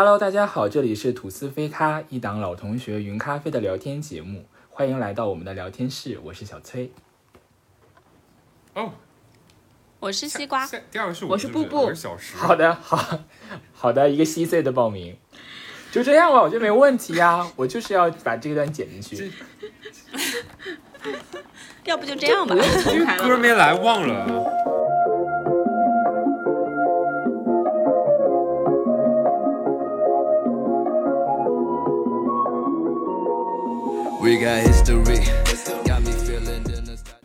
Hello，大家好，这里是吐司飞咖，一档老同学云咖啡的聊天节目，欢迎来到我们的聊天室，我是小崔。哦，我是西瓜，下第二个是我是是布布我是小石。好的，好好的，一个稀碎的报名，就这样吧，我觉得没问题呀，我就是要把这段剪进去。要不就这样吧。这个歌没来，忘了。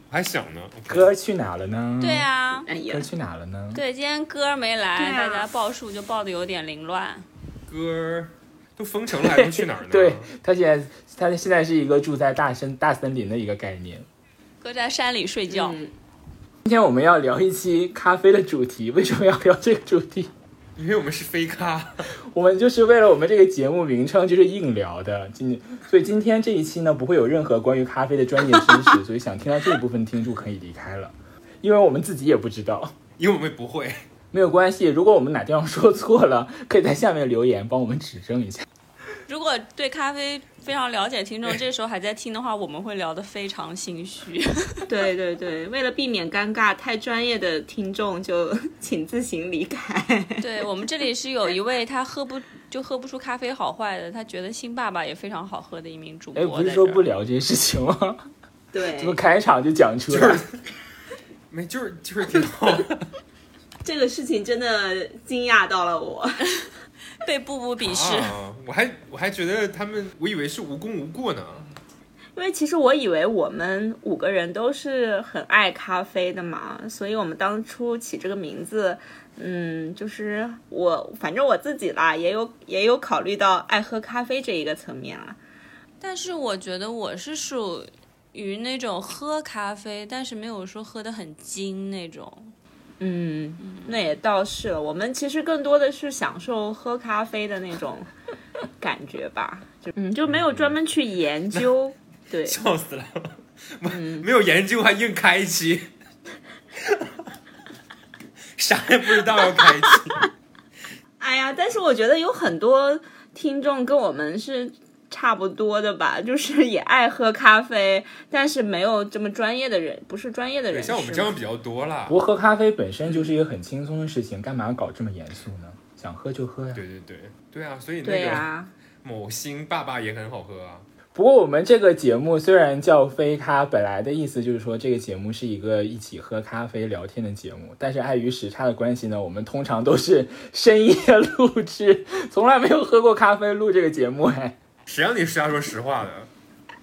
还想呢，歌去哪了呢？对，啊，哎呀歌，去哪了呢？对，今天歌没来，啊大家报数就报的有点凌乱。歌都封城了，还能去哪儿呢？对他现在，他现在是一个住在大森大森林的一个概念。歌在山里睡觉，嗯今天我们要聊一期咖啡的主题，为什么要聊这个主题？因为我们是飞咖，我们就是为了我们这个节目名称就是硬聊的，今所以今天这一期呢不会有任何关于咖啡的专业知识，所以想听到这一部分听众可以离开了，因为我们自己也不知道，因为我们不会。没有关系，如果我们哪地方说错了，可以在下面留言帮我们指正一下。如果对咖啡非常了解的听众，这时候还在听的话，我们会聊得非常心虚。对对对，为了避免尴尬，太专业的听众就请自行离开。对我们这里是有一位他喝不就喝不出咖啡好坏的，他觉得新爸爸也非常好喝的一名主播哎。不是说不聊这些事情吗？对怎，么开场就讲出来？没，就是就是挺好。这个事情真的惊讶到了我。被布布鄙视。啊，我还我还觉得他们，我以为是无功无过呢。因为其实我以为我们五个人都是很爱咖啡的嘛，所以我们当初起这个名字，嗯，就是我反正我自己啦，也有也有考虑到爱喝咖啡这一个层面啦。但是我觉得我是属于那种喝咖啡，但是没有说喝得很精那种。嗯，那也倒是了。我们其实更多的是享受喝咖啡的那种感觉吧，就嗯，就没有专门去研究。对，笑死了，我没有研究还硬开一期，啥也不知道要开一期。哎呀，但是我觉得有很多听众跟我们是差不多的吧，就是也爱喝咖啡，但是没有这么专业的人，不是专业的，人。像我们这样比较多啦不。过喝咖啡本身就是一个很轻松的事情，干嘛搞这么严肃呢？想喝就喝呀。对对对对啊，所以那对个呀、某星爸爸也很好喝啊。不过我们这个节目虽然叫飞咖，本来的意思就是说这个节目是一个一起喝咖啡聊天的节目，但是碍于时差的关系呢，我们通常都是深夜录制，从来没有喝过咖啡录这个节目哎。谁让你是要说实话的？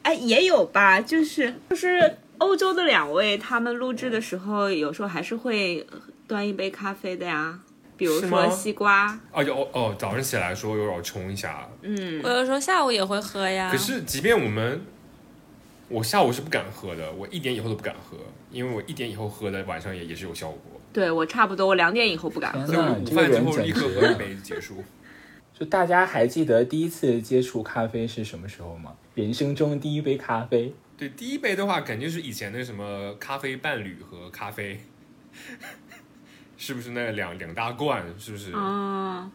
哎，也有吧，就是就是欧洲的两位，他们录制的时候，有时候还是会端一杯咖啡的呀，比如说西瓜。哦，有哦，早上起来说有点冲一下。嗯我，有时候下午也会喝呀。可是即便我们，我下午是不敢喝的，我一点以后都不敢喝，因为我一点以后喝的晚上也也是有效果。对我差不多，我两点以后不敢喝。天呐，所以我午饭之后立刻喝一杯结束。就大家还记得第一次接触咖啡是什么时候吗？人生中第一杯咖啡，对，第一杯的话，肯定是以前的什么咖啡伴侣和咖啡，是不是那两两大罐？是不是？哦，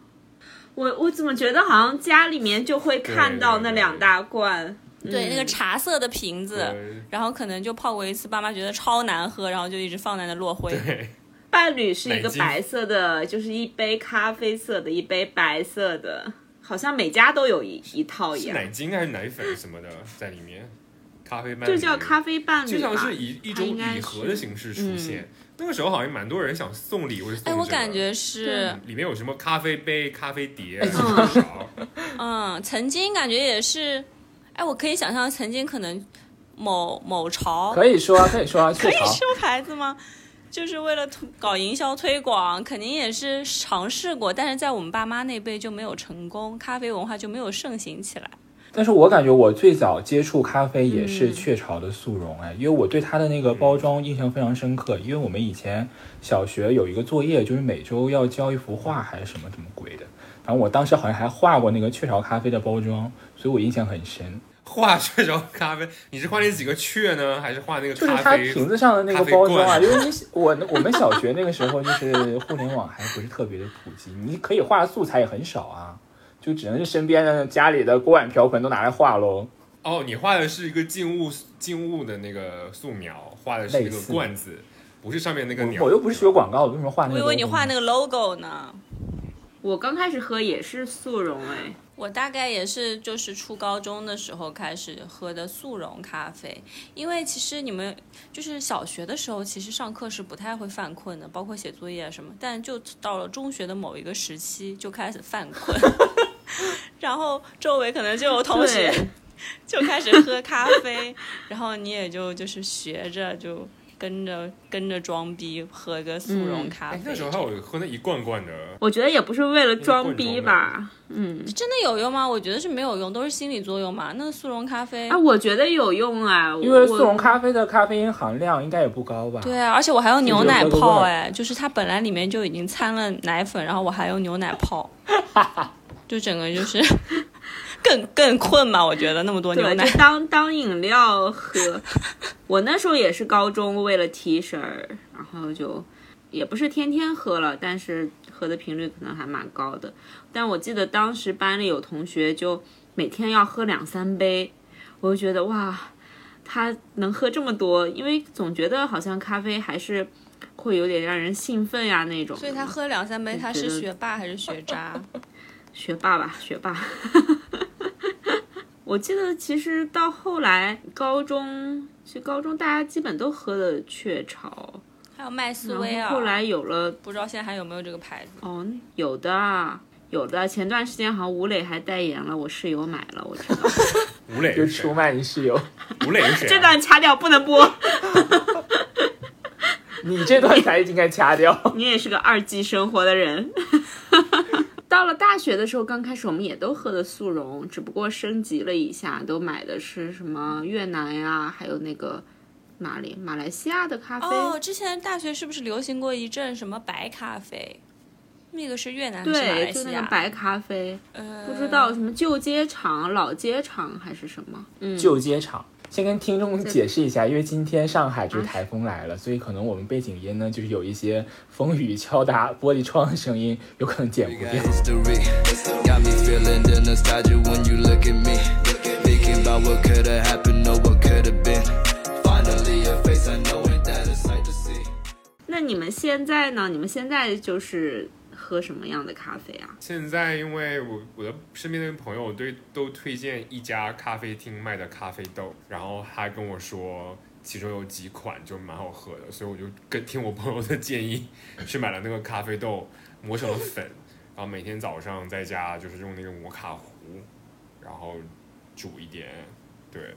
我我怎么觉得好像家里面就会看到那两大罐？对，嗯那个茶色的瓶子，然后可能就泡过一次，爸妈觉得超难喝，然后就一直放在那落灰。对，伴侣是一个白色的，就是一杯咖啡色的，一杯白色的，好像每家都有一一套一样，是奶精还是奶粉什么的在里面？咖啡伴侣。就叫咖啡伴侣吧。经常是以一种礼盒的形式出现。那个时候好像蛮多人想送礼或者送哎，我感觉是，里面有什么咖啡杯、咖啡碟、哎咖啡勺，嗯，曾经感觉也是，哎，我可以想象曾经可能某某潮。可以说啊，可以说啊，可以说牌子吗？就是为了推搞营销推广，肯定也是尝试过，但是在我们爸妈那辈就没有成功，咖啡文化就没有盛行起来。但是我感觉我最早接触咖啡也嗯是雀巢的速溶，哎，因为我对它的那个包装印象非常深刻。因为我们以前小学有一个作业，就是每周要交一幅画还是什么什么鬼的，然后我当时好像还画过那个雀巢咖啡的包装，所以我印象很深。画雀巢咖啡，你是画那几个雀呢，还是画那个就是它咖啡？瓶子上的那个包装啊，因为你我我们小学那个时候就是互联网还不是特别的普及，你可以画的素材也很少啊，就只能是身边的家里的锅碗瓢盆都拿来画喽。哦，你画的是一个静物静物的那个素描，画的是一个罐子，不是上面那个鸟。我又不是学广告，我为什么画那个？我以为你画那个 logo 呢。我刚开始喝也是速溶哎，我大概也是就是初高中的时候开始喝的速溶咖啡，因为其实你们就是小学的时候，其实上课是不太会犯困的，包括写作业啊什么，但就到了中学的某一个时期就开始犯困，然后周围可能就有同学，就开始喝咖啡，然后你也就就是学着就跟着跟着装逼喝个速溶咖啡哎，，那时候还有喝那一罐罐的，我觉得也不是为了装逼吧，嗯，真的有用吗？我觉得是没有用，都是心理作用嘛。那个速溶咖啡啊，我觉得有用啊，因为速溶咖啡的咖啡因含量应该也不高吧？对啊，而且我还用牛奶泡哎，就是它本来里面就已经掺了奶粉，然后我还用牛奶泡，就整个就是更 更困嘛。我觉得那么多牛，奶就，当 当饮料喝。我那时候也是高中为了提神儿，然后就也不是天天喝了，但是喝的频率可能还蛮高的。但我记得当时班里有同学就每天要喝两三杯，我就觉得哇，他能喝这么多，因为总觉得好像咖啡还是会有点让人兴奋呀那种。所以他喝两三杯，他是学霸还是学渣？学霸吧，学霸。我记得其实到后来高中，其实高中大家基本都喝的雀巢，还有麦斯威尔，后后来有了不知道现在还有没有这个牌子？哦，有的啊有的，前段时间好像吴磊还代言了，我室友买了，我知道。吴磊就是出？卖你室友。吴磊是谁啊？这段掐掉，不能播。你这段才应该掐掉。你也是个二季生活的人。到了大学的时候，刚开始我们也都喝的速溶，只不过升级了一下，都买的是什么越南呀，还有那个哪里马来西亚的咖啡。哦，之前大学是不是流行过一阵什么白咖啡？那个是越南还是马对，来西亚？就那个白咖啡，呃，不知道什么旧街厂、老街厂还是什么。嗯，旧街厂。先跟听众解释一下，因为今天上海就是台风来了，所以可能我们背景音呢，就是有一些风雨敲打玻璃窗的声音，有可能剪不掉。history. Got me feeling the nostalgia when you look at me. Thinking about what could have happened or what could have been. Finally, a face I know ain't that a sight to see. 那你们现在呢？你们现在就是喝什么样的咖啡啊？现在因为我我的身边的朋友对都推荐一家咖啡厅卖的咖啡豆，然后他跟我说其中有几款就蛮好喝的，所以我就跟听我朋友的建议去买了那个咖啡豆，磨成了粉，然后每天早上在家就是用那个摩卡壶，然后煮一点，对，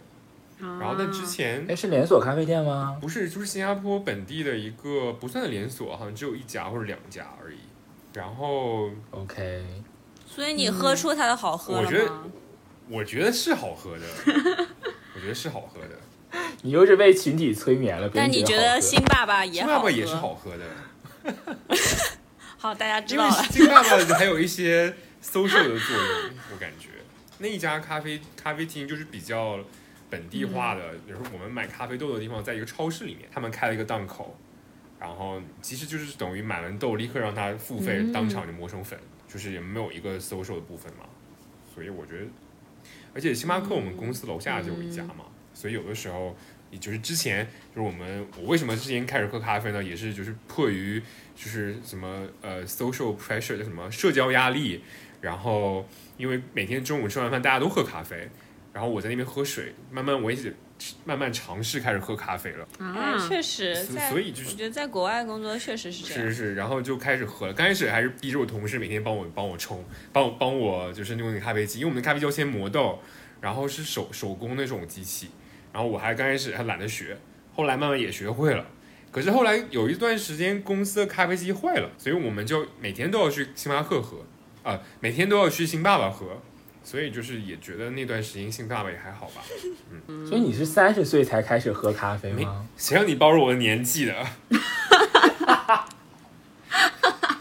然后那之前哎，是连锁咖啡店吗？不是，就是新加坡本地的一个不算连锁，好像只有一家或者两家而已。然后 OK，所以你喝出它的好喝了我觉得？我觉得是好喝的，我觉得是好喝的。你又是被群体催眠了。但你觉得新爸爸也金好喝？爸爸也是好喝的，好，大家知因为道了。新爸爸还有一些 social 的作用，我感觉那一家咖啡咖啡厅就是比较本地化的，比如说我们买咖啡豆的地方，在一个超市里面，他们开了一个档口，然后其实就是等于买完豆立刻让他付费，嗯当场就磨成粉，就是也没有一个 social 的部分嘛，所以我觉得，而且星巴克我们公司楼下就有一家嘛，所以有的时候。也就是之前就是我们我为什么之前开始喝咖啡呢？也是就是迫于就是什么呃 social pressure 叫什么社交压力，然后因为每天中午吃完饭大家都喝咖啡，然后我在那边喝水，慢慢我也是慢慢尝试开始喝咖啡了，哎啊，确实，所在所以就是我觉得在国外工作确实是这样。是是是，然后就开始喝了。刚开始还是逼着我同事每天帮我帮我冲，帮我帮我就是用那个咖啡机，因为我们的咖啡机要先磨豆，然后是手手工那种机器，然后我还刚开始还懒得学，后来慢慢也学会了。可是后来有一段时间公司的咖啡机坏了，所以我们就每天都要去星巴克喝，啊、每天都要去星爸爸喝，所以就是也觉得那段时间星爸爸也还好吧。嗯 所以你是三十岁才开始喝咖啡没吗？谁让你暴露我的年纪的？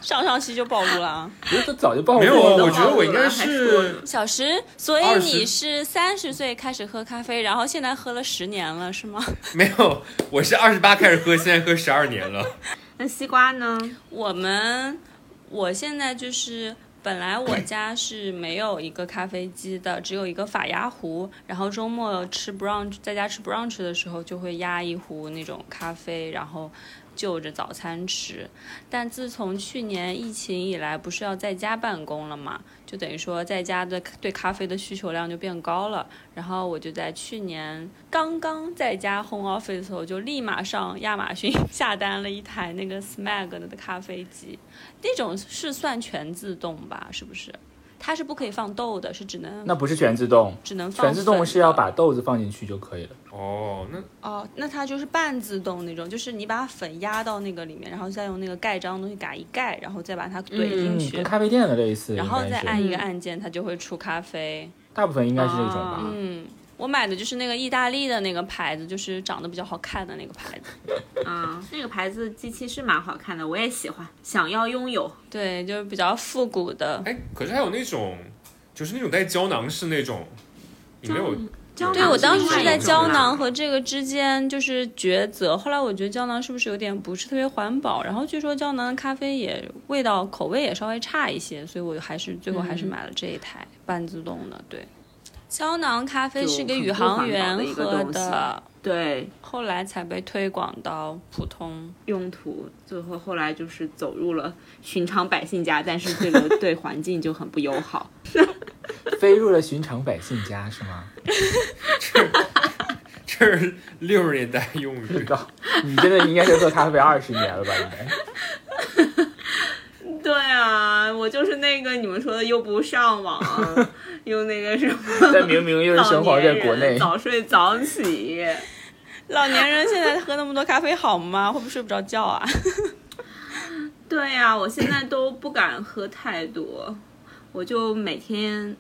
上上期就暴露了啊。不是，都早就暴露了没有我觉得我应该是小石，所以你是三十岁开始喝咖啡，然后现在喝了十年了，是吗？没有，我是二十八开始喝，现在喝十二年了。那西瓜呢？我们我现在就是本来我家是没有一个咖啡机的，只有一个法压壶。然后周末吃 brunch，在家吃 brunch 的时候，就会压一壶那种咖啡，然后就着早餐吃。但自从去年疫情以来，不是要在家办公了嘛，就等于说在家的对咖啡的需求量就变高了。然后我就在去年刚刚在家 home office 的时候，就立马上亚马逊 下单了一台那个 Smeg 的咖啡机。那种是算全自动吧？是不是？它是不可以放豆的，是只能那不是全自动，只能放全自动是要把豆子放进去就可以了。哦，那哦，那它就是半自动那种，就是你把粉压到那个里面，然后再用那个盖章的东西给一盖，然后再把它怼进嗯，去，跟咖啡店的类似，然后再按一个按键，它就会出咖啡。大部分应该是这种吧。嗯，我买的就是那个意大利的那个牌子，就是长得比较好看的那个牌子。啊，那个牌子机器是蛮好看的，我也喜欢，想要拥有。对，就是比较复古的。哎，可是还有那种，就是那种带胶囊式那种，你没有？对，我当时是在胶囊囊和这个之间就是抉择，后来我觉得胶囊是不是有点不是特别环保，然后据说胶囊的咖啡也味道口味也稍微差一些，所以我还是最后还是买了这一台半自动的。对，胶囊咖啡是给宇航员喝的，对后来才被推广到普通。用途，最后后来就是走入了寻常百姓家，但是这个对环境就很不友好。飞入了寻常百姓家是吗？这是六十年代用语。高，你真的应该是喝咖啡二十年了吧？应该。对啊，我就是那个你们说的又不上网，又那个什么，但明明又是生活在国内，早睡早起。老年人现在喝那么多咖啡好吗？会不会睡不着觉啊？对呀、我现在都不敢喝太多，我就每天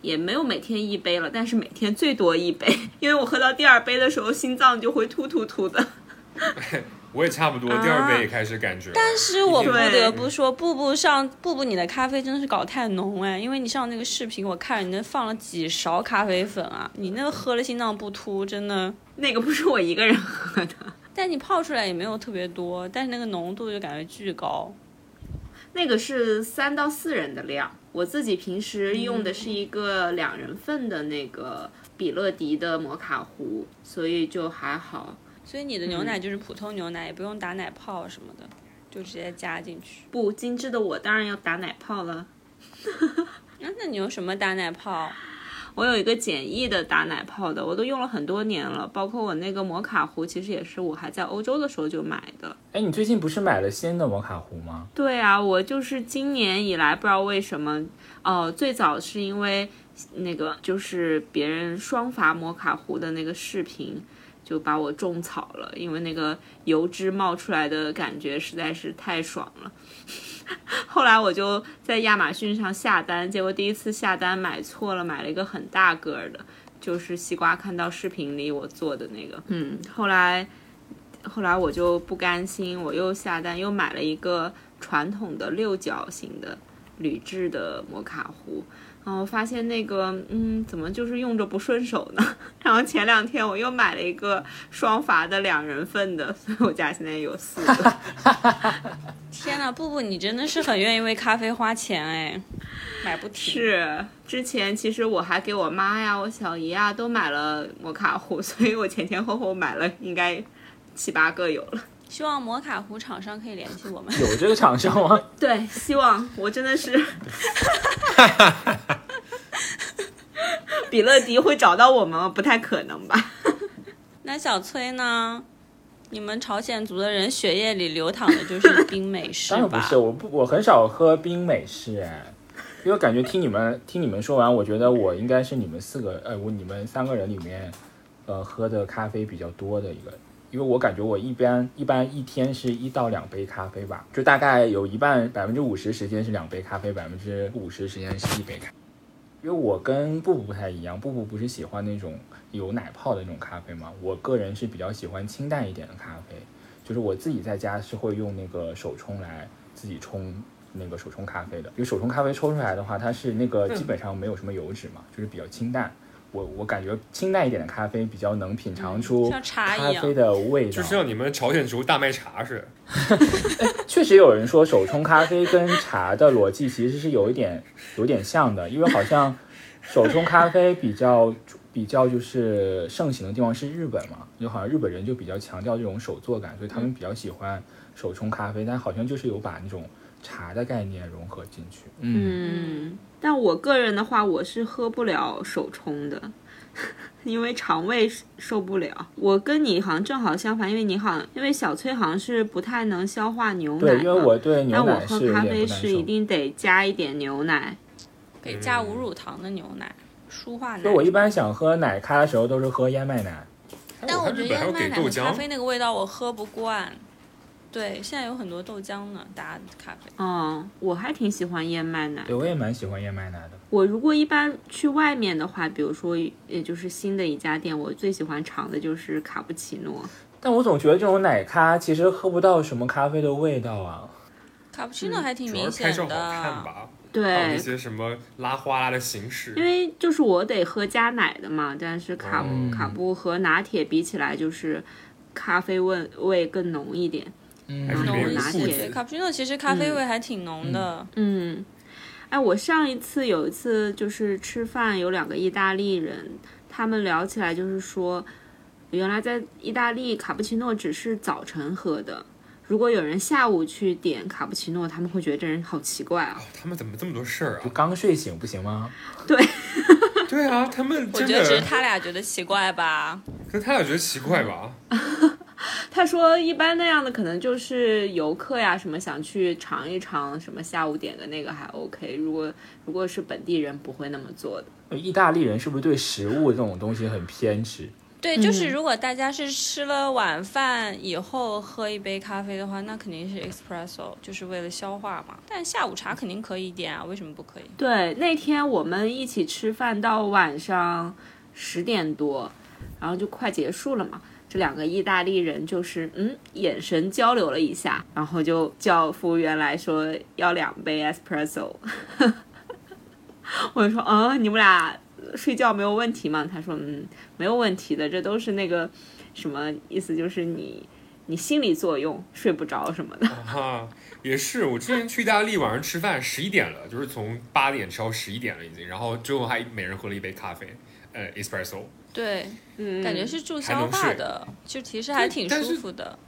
也没有每天一杯了，但是每天最多一杯，因为我喝到第二杯的时候，心脏就会突突突的。我也差不多，第二杯也开始感觉。但是我不得不说，布布上布布你的咖啡真的是搞太浓哎，因为你上那个视频我看你那放了几勺咖啡粉啊，你那个喝了心脏不突，真的。那个不是我一个人喝的，但你泡出来也没有特别多，但是那个浓度就感觉巨高。那个是三到四人的量。我自己平时用的是一个两人份的那个比乐迪的摩卡壶，所以就还好。所以你的牛奶就是普通牛奶，也不用打奶泡什么的，就直接加进去。不精致的我当然要打奶泡了。那、那你用什么打奶泡？我有一个简易的打奶泡的，我都用了很多年了。包括我那个摩卡壶，其实也是我还在欧洲的时候就买的。哎，你最近不是买了新的摩卡壶吗？对啊，我就是今年以来不知道为什么，哦、最早是因为那个就是别人双阀摩卡壶的那个视频。就把我种草了，因为那个油脂冒出来的感觉实在是太爽了。后来我就在亚马逊上下单，结果第一次下单买错了，买了一个很大个儿的，就是西瓜看到视频里我做的那个。嗯，后来后来我就不甘心，我又下单又买了一个传统的六角形的铝制的摩卡壶。然后发现那个，嗯，怎么就是用着不顺手呢？然后前两天我又买了一个双阀的两人份的，所以我家现在有四个。天呐，布布你真的是很愿意为咖啡花钱哎，买不起。是，之前其实我还给我妈呀、我小姨啊都买了摩卡壶，所以我前前后后买了应该七八个有了。希望摩卡壶厂商可以联系我们。有这个厂商吗？对，希望我真的是，比乐迪会找到我们吗？不太可能吧？那小崔呢？你们朝鲜族的人血液里流淌的就是冰美式吧？当然不是，我不，我很少喝冰美式哎，因为我感觉听你们听你们说完，我觉得我应该是你们四个，呃，我你们三个人里面，呃，喝的咖啡比较多的一个，因为我感觉我一般一般一天是一到两杯咖啡吧，就大概有一半百分之五十时间是两杯咖啡，百分之五十时间是一杯咖啡。因为我跟布布不太一样，布布不是喜欢那种有奶泡的那种咖啡嘛，我个人是比较喜欢清淡一点的咖啡。就是我自己在家是会用那个手冲来自己冲那个手冲咖啡的，因为手冲咖啡抽出来的话，它是那个基本上没有什么油脂嘛，就是比较清淡。我我感觉清淡一点的咖啡比较能品尝出咖啡的味道。就像你们朝鲜族大麦茶似的。确实有人说手冲咖啡跟茶的逻辑其实是有一点有点像的，因为好像手冲咖啡比较比较就是盛行的地方是日本嘛，就好像日本人就比较强调这种手作感，所以他们比较喜欢手冲咖啡，但好像就是有把那种茶的概念融合进去。嗯，嗯，但我个人的话，我是喝不了手冲的，因为肠胃受不了。我跟你好像正好相反，因为你好像因为小崔好像是不太能消化牛奶对，嘛，因为我对牛但我奶是有喝咖啡。是一定得加一点牛奶。得加无乳糖的牛奶，舒化奶。所以我一般想喝奶咖的时候都是喝燕麦奶。但我觉得燕麦奶的咖啡那个味道我喝不惯。对，现在有很多豆浆呢，打咖啡。嗯，我还挺喜欢燕麦奶。对，我也蛮喜欢燕麦奶的。我如果一般去外面的话，比如说也就是新的一家店，我最喜欢尝的就是卡布奇诺。但我总觉得这种奶咖其实喝不到什么咖啡的味道啊。卡布奇诺还挺主要明是拍照显好看的。吧？还有那对，些什么拉花拉的形式因，为就是我得喝加奶的嘛，但是卡、嗯卡布和拿铁比起来，就是咖啡味味更浓一点。还是浓一些，卡布奇诺其实咖啡味还挺浓的。嗯，哎，我上一次有一次就是吃饭，有两个意大利人，他们聊起来就是说，原来在意大利卡布奇诺只是早晨喝的。如果有人下午去点卡布奇诺，他们会觉得这人好奇怪啊。他们怎么这么多事儿就啊？刚睡醒不行吗？对 对啊，他们我觉得只是，他俩觉得奇怪吧。可是他俩觉得奇怪吧？他说，一般那样的可能就是游客呀，什么想去尝一尝，什么下午点的那个还 OK。如果如果是本地人，不会那么做的。意大利人是不是对食物这种东西很偏执？对，就是如果大家是吃了晚饭以后喝一杯咖啡的话，那肯定是 espresso，就是为了消化嘛。但下午茶肯定可以点啊，为什么不可以？对，那天我们一起吃饭到晚上十点多，然后就快结束了嘛。这两个意大利人就是嗯，眼神交流了一下，然后就叫服务员来说要两杯 espresso。我就说，嗯，你们俩睡觉没有问题吗？他说，嗯，没有问题的，这都是那个什么意思，就是你你心理作用，睡不着什么的。啊，也是。我之前去意大利晚上吃饭，十一点了，就是从八点吃到十一点了已经，然后最后还每人喝了一杯咖啡，呃，espresso。对，嗯，感觉是助消化的，就其实还挺舒服的。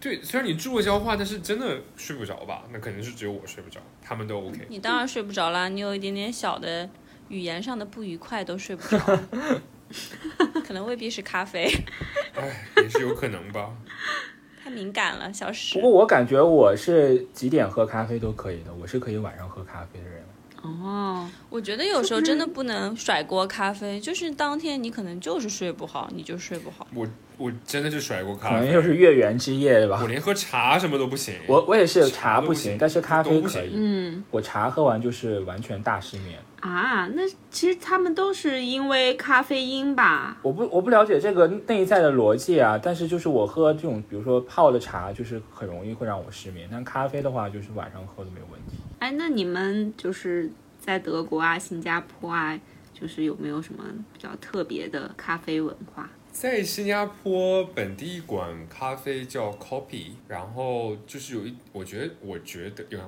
对，虽然你助了消化，但是真的睡不着吧？那肯定是只有我睡不着，他们都 OK。你当然睡不着啦，你有一点点小的语言上的不愉快都睡不着，可能未必是咖啡，哎，也是有可能吧。太敏感了，小史不。过我感觉我是几点喝咖啡都可以的，我是可以晚上喝咖啡的人。哦，我觉得有时候真的不能甩锅咖啡，就是当天你可能就是睡不好，你就睡不好。我我真的是甩锅咖啡，可能又是月圆之夜吧我。连喝茶什么都不行。我我也是茶不行茶不行，但是咖啡可以。嗯。我茶喝完就是完全大失眠。啊，那其实他们都是因为咖啡因吧？我不我不了解这个内在的逻辑啊，但是就是我喝这种比如说泡的茶，就是很容易会让我失眠，但咖啡的话就是晚上喝都没有问题。哎，那你们就是在德国啊、新加坡啊，就是有没有什么比较特别的咖啡文化？在新加坡本地一馆咖啡叫 Copy，然后就是有一，我觉得我觉得有，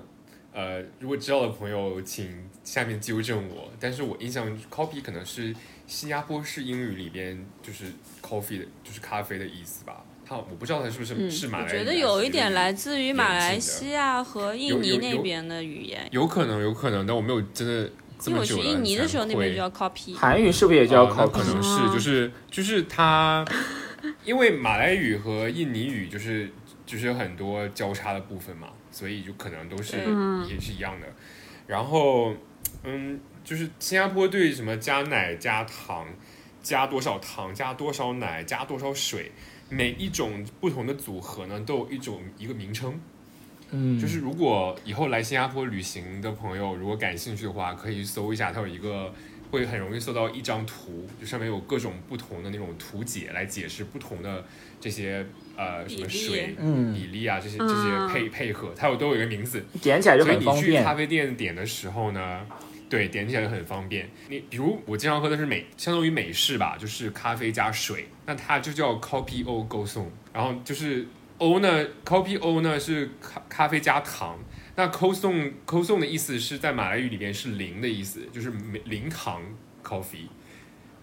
呃，如果知道的朋友请下面纠正我，但是我印象 Copy 可能是新加坡式英语里边就是 coffee 的，就是咖啡的意思吧。它我不知道它是不是、嗯是马来语我觉得有一点来自于马来西亚和印尼那边的语言，有可能有可能，但我没有真的这因为我去。印尼的时候，那边就要 copy。韩语是不是也叫哦那 coffee？、可能是哦就是就是它，因为马来语和印尼语就是就是有很多交叉的部分嘛，所以就可能都是也是一样的。然后嗯，就是新加坡对什么加奶、加糖、加多少糖、加多少奶、加多少水，每一种不同的组合呢，都有一种一个名称。嗯，就是如果以后来新加坡旅行的朋友，如果感兴趣的话，可以去搜一下，它有一个会很容易搜到一张图，就上面有各种不同的那种图解来解释不同的这些呃什么水嗯比例啊这些这嗯些配配合，它有都有一个名字。点起来就所以你去很方便。咖啡店点的时候呢，对，点起来很方便。你比如我经常喝的是美，相当于美式吧，就是咖啡加水，那它就叫 Coffee O 勾送。然后就是 O 呢，Coffee O 呢是咖咖啡加糖。那 Co 送 Co 送的意思是在马来语里边是零的意思，就是零糖 coffee。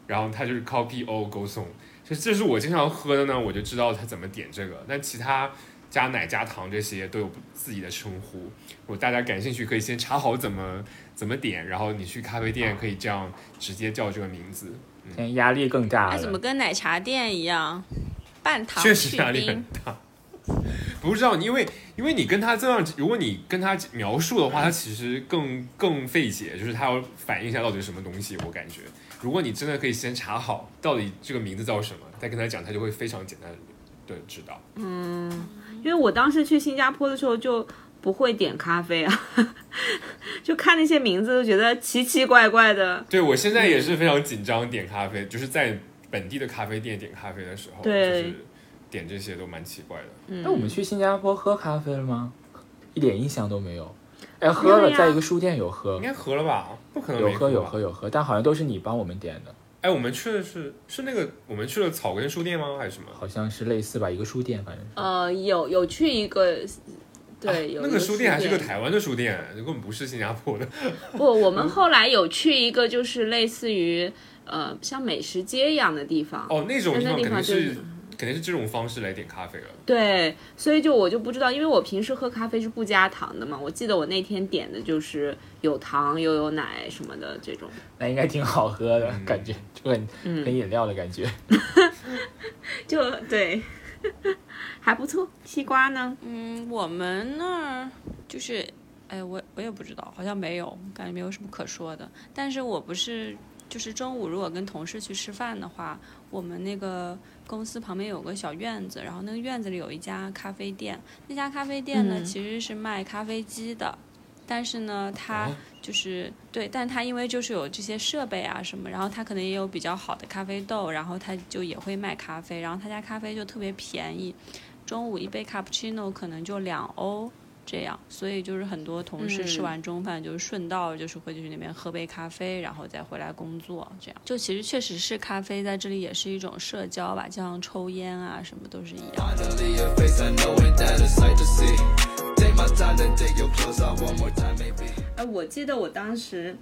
然后它就是 Coffee O 勾送，这这是我经常喝的呢，我就知道它怎么点这个。但其他加奶加糖这些都有自己的称呼。如果大家感兴趣，可以先查好怎么怎么点，然后你去咖啡店可以这样直接叫这个名字。现在压力更大那怎么。跟奶茶店一样，半糖确实压力很？大。不知道，因为因为你跟他这样，如果你跟他描述的话，他其实更更费解，就是他要反映一下到底是什么东西。我感觉，如果你真的可以先查好到底这个名字叫什么，再跟他讲，他就会非常简单的知道。嗯因为我当时去新加坡的时候就不会点咖啡啊，就看那些名字都觉得奇奇怪怪的。对我现在也是非常紧张点咖啡，就是在本地的咖啡店点咖啡的时候，对就是点这些都蛮奇怪的。那我们去新加坡喝咖啡了吗？一点印象都没有。哎，喝了，在一个书店有喝应，该喝了吧？不可能有喝有喝有喝，但好像都是你帮我们点的，哎，我们去的是是那个我们去了草根书店吗？还是什么？好像是类似吧，一个书店，反正是。呃，有有去一个，对，有那个书店还是个台湾的书店，根本不是新加坡的。不，我们后来有去一个就是类似于呃像美食街一样的地方。哦，那种那地地方肯定是是肯定是这种方式来点咖啡了。对，所以就我就不知道，因为我平时喝咖啡是不加糖的嘛。我记得我那天点的就是有糖又有奶什么的这种。那应该挺好喝的，嗯 感觉就很嗯很饮料的感觉。就对，还不错。西瓜呢？嗯，我们那儿就是，哎，我我也不知道，好像没有，感觉没有什么可说的。但是我不是，就是中午如果跟同事去吃饭的话，我们那个公司旁边有个小院子，然后那个院子里有一家咖啡店，那家咖啡店呢、嗯其实是卖咖啡机的。但是呢，它啊就是、对，但它因为就是有这些设备啊什么，然后它可能也有比较好的咖啡豆，然后它就也会卖咖啡，然后他家咖啡就特别便宜，中午一杯卡布奇诺可能就两欧这样，所以就是很多同事吃嗯完中饭就是顺道就是会去那边喝杯咖啡，然后再回来工作，这样就其实确实是咖啡在这里也是一种社交吧，就像抽烟啊什么都是一样。Finally, your face, I know it that a sight to see. Take my time, then take your clothes off one more time, maybe. 哎，我记得我当时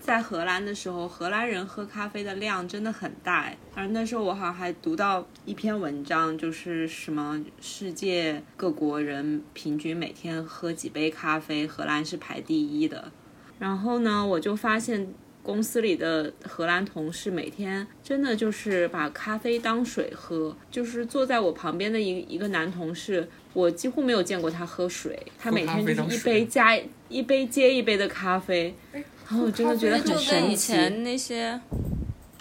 在荷兰的时候，荷兰人喝咖啡的量真的很大。而那时候我好像还读到一篇文章，就是什么世界各国人平均每天喝几杯咖啡，荷兰是排第一的。然后呢，我就发现公司里的荷兰同事每天真的就是把咖啡当水喝，就是坐在我旁边的一一个男同事，我几乎没有见过他喝水，他每天就是一杯加 一杯接一杯的咖啡，然后我真的觉得就跟很神以。前那些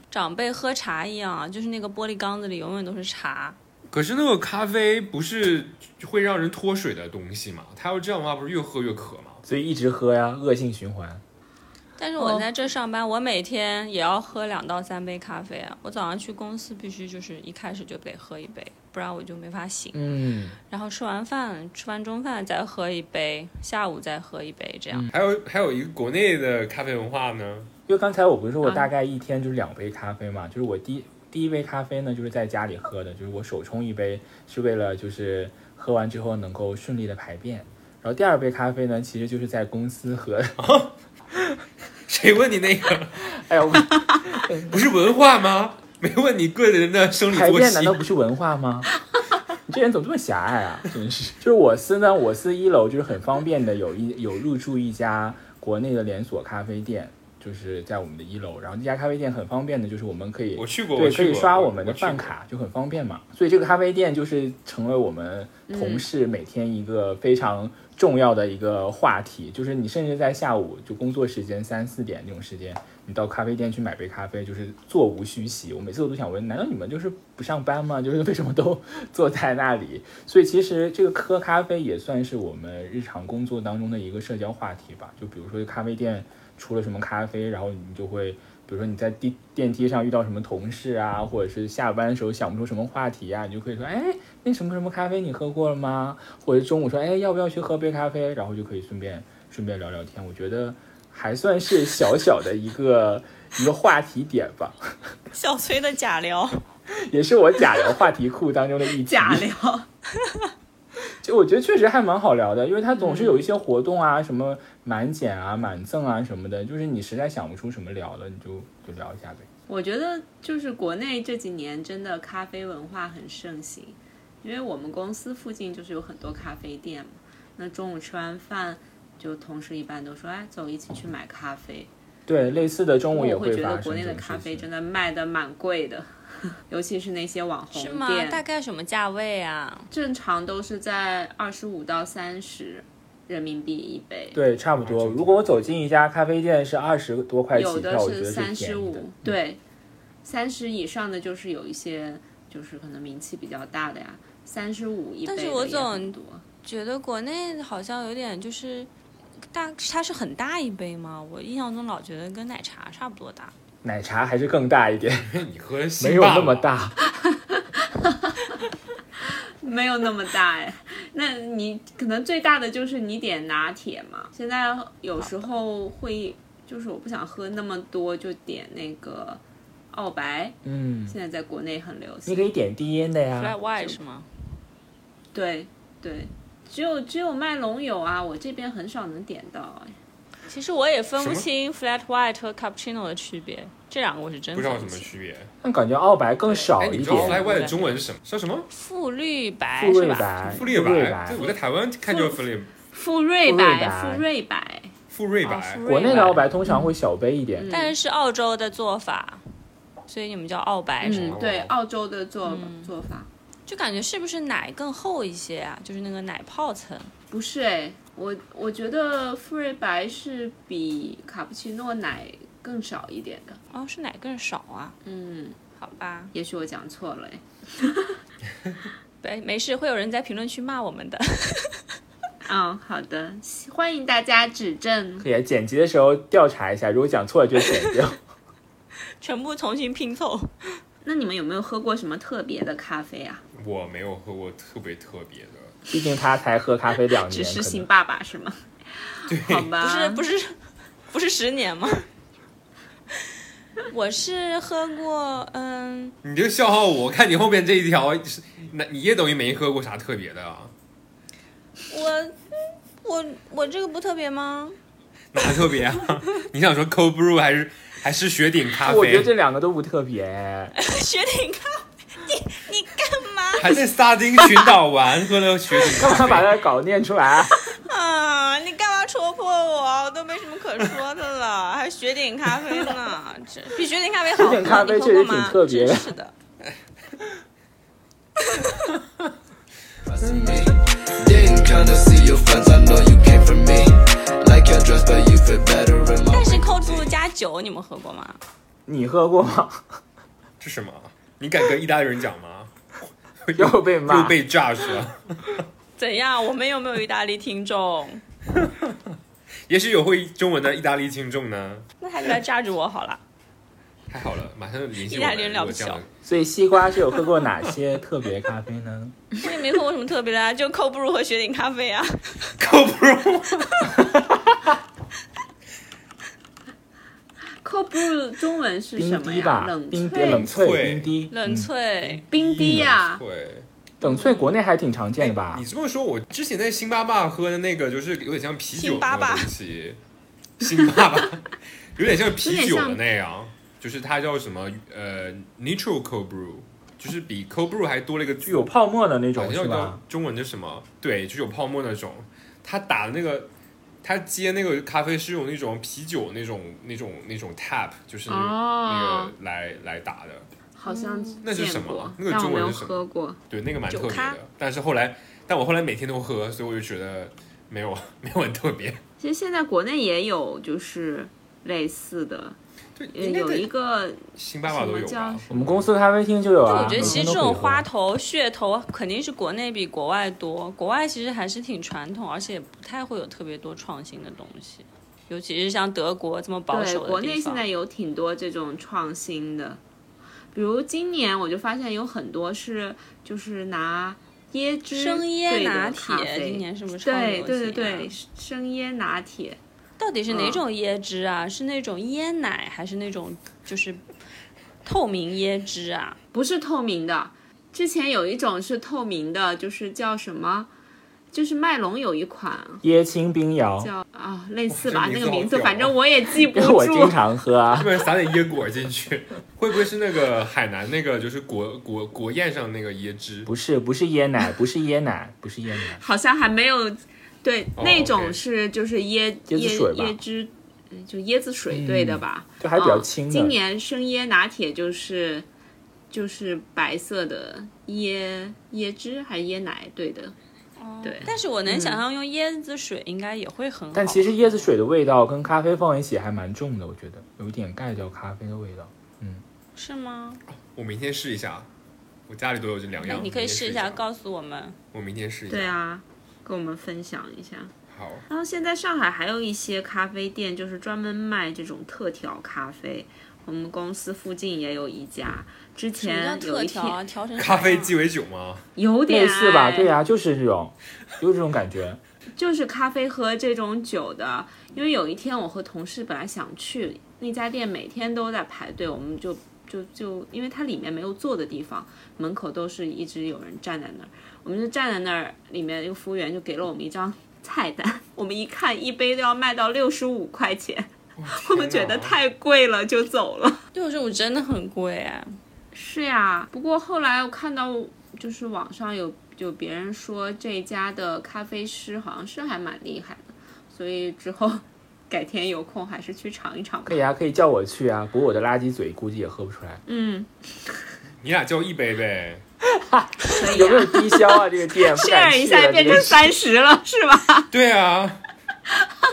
长辈喝茶一样啊，就是那个玻璃缸子里永远都是茶。可是那个咖啡不是会让人脱水的东西吗？他要这样的话，不是越喝越渴吗？所以一直喝呀，恶性循环。但是我在这上班，我每天也要喝两到三杯咖啡啊。我早上去公司必须就是一开始就得喝一杯，不然我就没法醒。嗯，然后吃完饭，吃完中饭再喝一杯，下午再喝一杯，这样。还有还有一个国内的咖啡文化呢，因为刚才我不是说我啊大概一天就是两杯咖啡嘛，就是我第第一杯咖啡呢，就是在家里喝的，就是我手冲一杯，是为了就是喝完之后能够顺利的排便。然后第二杯咖啡呢，其实就是在公司喝的。谁问你那个 哎呀，我 不是文化吗？没问你个人的生理作息排便难。道不是文化吗？你 这人怎么这么狭隘啊！真是，就是我司呢，我司一楼就是很方便的，有一有入驻一家国内的连锁咖啡店，就是在我们的一楼。然后那家咖啡店很方便的，就是我们可以我去过，对，可以我去过刷我们的饭卡，就很方便嘛。所以这个咖啡店就是成为我们同事每天一个非常重要的一个话题。就是你甚至在下午就工作时间三四点那种时间，你到咖啡店去买杯咖啡，就是座无虚席。我每次我都想问，难道你们就是不上班吗？就是为什么都 坐在那里？所以其实这个喝咖啡也算是我们日常工作当中的一个社交话题吧。就比如说咖啡店出了什么咖啡，然后你就会。比如说你在地电梯上遇到什么同事啊，或者是下班的时候想不出什么话题啊，你就可以说，哎，那什么什么咖啡你喝过了吗？或者中午说，哎，要不要去喝杯咖啡？然后就可以顺便顺便聊聊天。我觉得还算是小小的一个一个话题点吧，小崔的假聊，也是我假聊话题库当中的一。假聊，就我觉得确实还蛮好聊的，因为它总是有一些活动啊，什么满减啊、满赠啊什么的，就是你实在想不出什么聊的，你就就聊一下呗。我觉得就是国内这几年真的咖啡文化很盛行，因为我们公司附近就是有很多咖啡店嘛。那中午吃完饭，就同事一般都说：“哎，走，一起去买咖啡。对，类似的中”午也我会觉得国内的咖啡真的卖的蛮贵的，尤其是那些网红是吗？店，大概什么价位啊？正常都是在二十五到三十人民币一杯。对，差不多。如果我走进一家咖啡店是二十多块起跳，有的我觉得是三十便宜的五，。对，三十以上的就是有一些就是可能名气比较大的呀，三十五一杯但是我总很多。觉得国内好像有点就是大，它是很大一杯吗？我印象中老觉得跟奶茶差不多大。奶茶还是更大一点，你喝没有那么大。没有那么大哎，那你可能最大的就是你点拿铁嘛。现在有时候会，就是我不想喝那么多，就点那个澳白，嗯，现在在国内很流行你。可以点低烟的 Flat 呀。White 是吗？对对，只有只有麦龙有啊，我这边很少能点到哎。其实我也分不清 Flat White 和 Cappuccino 的区别，这两个我是真不知道有分不清。什么区别。但感觉澳白更少哎，一你知道 flat。white 的中文是什么？叫什么？馥绿白富是吧？富绿白对，我在台湾看就是富瑞富瑞白，白富瑞白，馥瑞哦白。国内的澳白通常会小杯一点。嗯但是是澳洲的做法，所以你们叫澳白是吗？嗯，对，澳洲的做嗯做法。就感觉是不是奶更厚一些啊？就是那个奶泡层。不是哎，我我觉得馥芮白是比卡布奇诺奶更少一点的。哦，是奶更少啊？嗯，好吧，也许我讲错了哎。对没事，会有人在评论区骂我们的。嗯，好的，欢迎大家指正。可以剪辑的时候调查一下，如果讲错了就剪掉。全部重新拼凑。那你们有没有喝过什么特别的咖啡啊？我没有喝过特别特别的。毕竟他才喝咖啡两年，只是新爸爸是吗？对好吧，不是不是不是十年吗？我是喝过，嗯，你这个笑话，我看你后面这一条，是那你也等于没喝过啥特别的啊？我我我这个不特别吗？哪特别啊？你想说 cold brew 还是还是雪顶咖啡我觉得？这两个都不特别。雪顶咖啡，你你还在萨丁群岛玩，喝了雪顶干嘛把？它稿念出来啊？啊？你干嘛戳破我？我都没什么可说的了，还雪顶咖啡呢？这比雪顶咖啡好喝。雪顶咖啡你喝确实过吗挺特别是的。Didn't come to see your friends, I know you came from me. Like your dress, but you fit better in my 但是.扣住加酒，你们喝过吗？你喝过吗？这什么？你敢跟意大利人讲吗？又被骂又被 judge 了。怎样？我们有没有意大利听众？也许有会中文的意大利听众呢。那还是来炸着我好了。太好了，马上就联系我意大。利人了不起所以西瓜是有喝过哪些特别咖啡呢？我也没喝过什么特别的啊，就扣不如和雪顶咖啡啊。cold brew，cold brew 中文是什冰么冰滴萃。冷萃脆冰滴，冷嗯。萃，冰滴呀、对。冷萃国内还挺常见的吧？你？这么说，我之前在星巴克喝的那个，就是有点像啤酒星巴巴那个东西，星巴克有点像啤酒的那样，就是它叫什么呃 Neutral Cold Brew，就是比 Cold Brew 还多了一个具有泡沫的那种好像叫是吧？中文的什么？对，就是有泡沫那种。它打的那个，它接那个咖啡是用那种啤酒那种那种那种 tap，就是那个、哦来来打的。好像那是什么，那个中文是什么喝过。对，那个蛮特别的。但是后来，但我后来每天都喝，所以我就觉得没有 没有很特别。其实现在国内也有就是类似的，有一个什么吧？我们公司咖啡厅就有啊。我觉得其实这种花头、噱头肯定是国内比国外多，国外其实还是挺传统，而且不太会有特别多创新的东西，尤其是像德国这么保守。国内现在有挺多这种创新的，比如今年我就发现有很多是就是拿椰汁生椰拿铁，今年是不是超流行、啊？对对对对，生椰拿铁，到底是哪种椰汁啊？是那种椰奶，还是那种就是透明椰汁啊？不是透明的，之前有一种是透明的，就是叫什么？就是麦龙有一款椰青冰摇，叫啊，类似吧那个名字，反正我也记 不因为我经。常喝啊是。不是撒点椰果进去？会不会是那个海南那个就是国国国宴上那个椰汁？不是不是椰奶，不是椰奶，不是椰奶，好像还没有，对，哦那种是就是椰椰子水吧椰汁，嗯就椰子水兑的吧？就还比较嗯轻的。今年生椰拿铁就是就是白色的椰椰汁还是椰奶？兑的，对。但是我能想象用椰子水应该也会很好。但其实椰子水的味道跟咖啡放一起还蛮重的，我觉得有一点盖掉咖啡的味道。嗯是吗？我明天试一下，我家里都有这两样。你可以试一下，告诉我们。我明天试一下。对，啊，跟我们分享一下。好，然后现在上海还有一些咖啡店，就是专门卖这种特调咖啡。我们公司附近也有一家，之前有一天特调啊？调成咖啡鸡尾酒吗？有点类似吧？对呀、就是这种，就是这种感觉。就是咖啡和这种酒的。因为有一天我和同事本来想去那家店，每天都在排队，我们就就就因为它里面没有坐的地方，门口都是一直有人站在那儿，我们就站在那儿，里面那个服务员就给了我们一张菜单，我们一看一杯都要卖到六十五块钱，我们觉得太贵了，就走了。六十五真的很贵哎。是呀，不过后来我看到就是网上有有别人说这家的咖啡师好像是还蛮厉害的，所以之后改天有空还是去尝一尝吧可。以啊，可以叫我去啊，不过我的垃圾嘴估计也喝不出来。嗯，你俩叫一杯呗。有没有啊低消啊？这个店 不敢，share 一下变成三十了，是吧？对啊，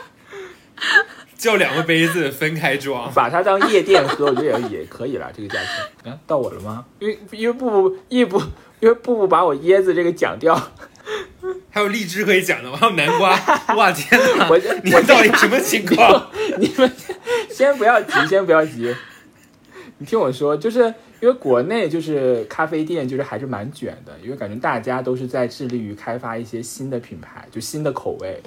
叫两个杯子分开装。把它当夜店喝，我觉得也也可以了，这个价钱。啊，到我了吗？因为因为布布一不因为布布把我椰子这个讲掉，还有荔枝可以讲的吗？还有南瓜，哇天哪！我你们到底什么情况？你们先不要急，先不要急。你听我说，就是因为国内就是咖啡店，就是还是蛮卷的，因为感觉大家都是在致力于开发一些新的品牌，就新的口味，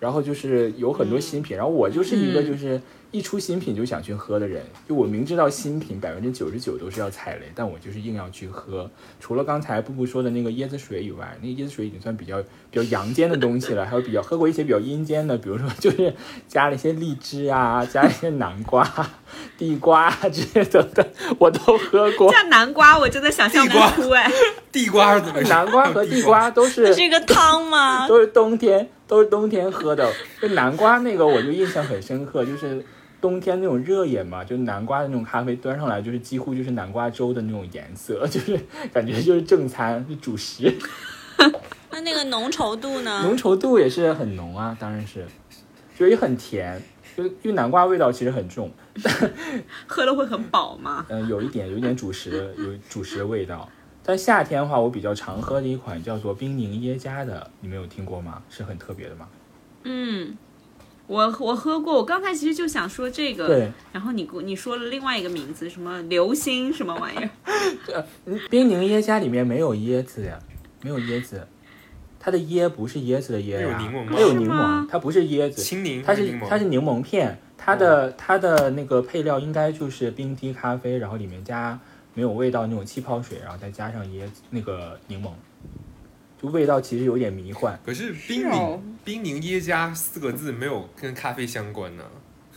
然后就是有很多新品。然后我就是一个就是一出新品就想去喝的人，就我明知道新品百分之九十九都是要踩雷，但我就是硬要去喝。除了刚才布布说的那个椰子水以外，那个椰子水已经算比较比较阳间的东西了，还有比较喝过一些比较阴间的，比如说就是 加了一些荔枝啊，加了一些南瓜、地瓜啊这些等等，我都喝过。像南瓜，我真的想象不地瓜出哎。地瓜是怎么？南瓜和地瓜都是是一个汤吗？都是冬天，都是冬天喝的。就南瓜那个，我就印象很深刻，就是冬天那种热饮嘛，就南瓜的那种咖啡端上来，就是几乎就是南瓜粥的那种颜色，就是感觉就是正餐，是主食。那那个浓稠度呢浓？稠度也是很浓啊，当然是，就也很甜，就因为南瓜味道其实很重，喝了会很饱吗？嗯、有一点有一点主食的有主食的味道。但夏天的话，我比较常喝的一款叫做冰凝椰加的，你们有听过吗？是很特别的吗？嗯，我我喝过，我刚才其实就想说这个，对，然后你给我你说了另外一个名字，什么流星什么玩意儿？嗯冰柠椰加里面没有椰子呀，没有椰子，它的椰不是椰子的椰呀，有柠檬吗它有柠檬，它不是椰子，青柠它是？它是柠檬片，它的、它的那个配料应该就是冰滴咖啡，然后里面加没有味道那种气泡水，然后再加上椰子那个柠檬，就味道其实有点迷幻。可是冰是哦柠冰柠椰加四个字没有跟咖啡相关呢，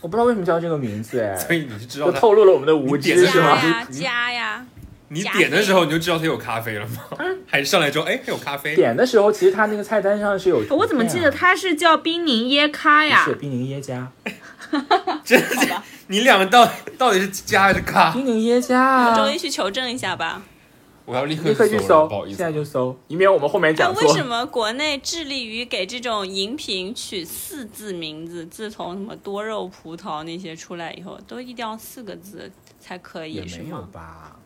我不知道为什么叫这个名字哎，所以你是知道透露了我们的无知是吗？加呀加呀，你点的时候你就知道它有咖啡了吗？还是上来之后哎它有咖啡？点的时候其实它那个菜单上是有、我怎么记得？它是叫冰柠椰咖呀是？冰柠椰加，真的假？你两个到到底是加还是咖？冰柠椰加啊，周一去求证一下吧。我要立刻立刻去搜了，搜不好，意思现在。就搜，以免我们后面哎，讲错。为什么国内致力于给这种饮品取四字名字？自从什么多肉葡萄那些出来以后，都一定要四个字才可以，是没有吗？吧？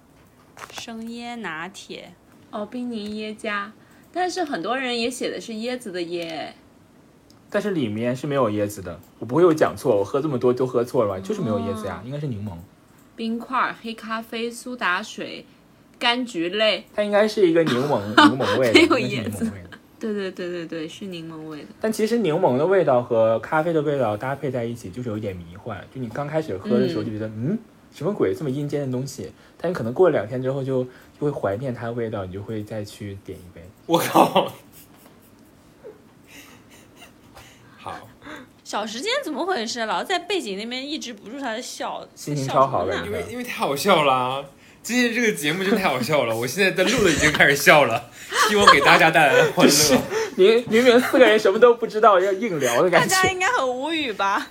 生椰拿铁，哦，冰柠椰加，但是很多人也写的是椰子的椰。但是里面是没有椰子的，我不会有讲错，我喝这么多都喝错了吧？就是没有椰子呀，应该是柠檬，冰块、黑咖啡、苏打水、柑橘类，它应该是一个柠檬 柠檬味的，没有应该是椰子味。对对对对对，是柠檬味的。但其实柠檬的味道和咖啡的味道搭配在一起，就是有点迷幻。就你刚开始喝的时候就觉得，嗯，什么鬼，这么阴间的东西？但你可能过了两天之后就，就会怀念它的味道，你就会再去点一杯。我靠！好，小时间怎么回事？老在背景那边抑制不住他的笑，心情超好感什么呢因为因为太好笑啦、今天这个节目就太好笑了，我现在在录的已经开始笑了，希望给大家带来欢乐。明明明四个人什么都不知道，要硬聊的感觉。大家应该很无语吧？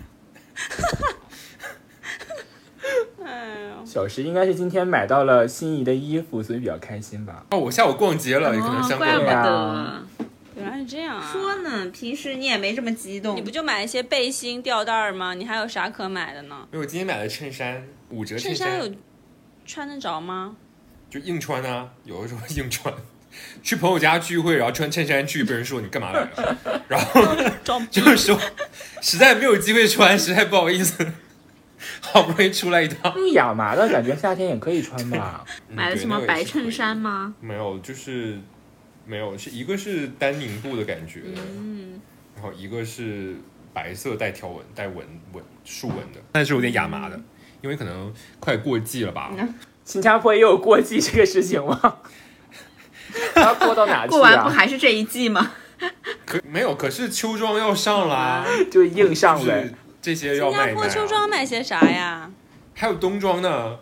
哎呦，小石应该是今天买到了心仪的衣服，所以比较开心吧。哦，我下午逛街了，有可能相关怪不对吧。原来是这样啊！说呢，平时你也没这么激动。你不就买一些背心、吊带儿吗？你还有啥可买的呢？因为我今天买了衬衫，五折衬衬衫有穿得着吗？就硬穿啊，有的时候硬穿。去朋友家聚会，然后穿衬衫去，被人说你干嘛来了？然后装就是说，实在没有机会穿，实在不好意思，好不容易出来一趟。用亚麻的感觉夏天也可以穿吧？买了什么白衬衫？吗？没有，就是没有，是一个是丹宁布的感觉，嗯，然后一个是白色带条纹、带纹纹竖纹的，但是有点亚麻的，因为可能快过季了吧。新加坡也有过季这个事情吗？它过到哪去过完不啊？还是这一季吗？可没有，可是秋装要上啦，就硬上呗就是。这些要新加坡。秋装卖些啥呀？还有冬装呢，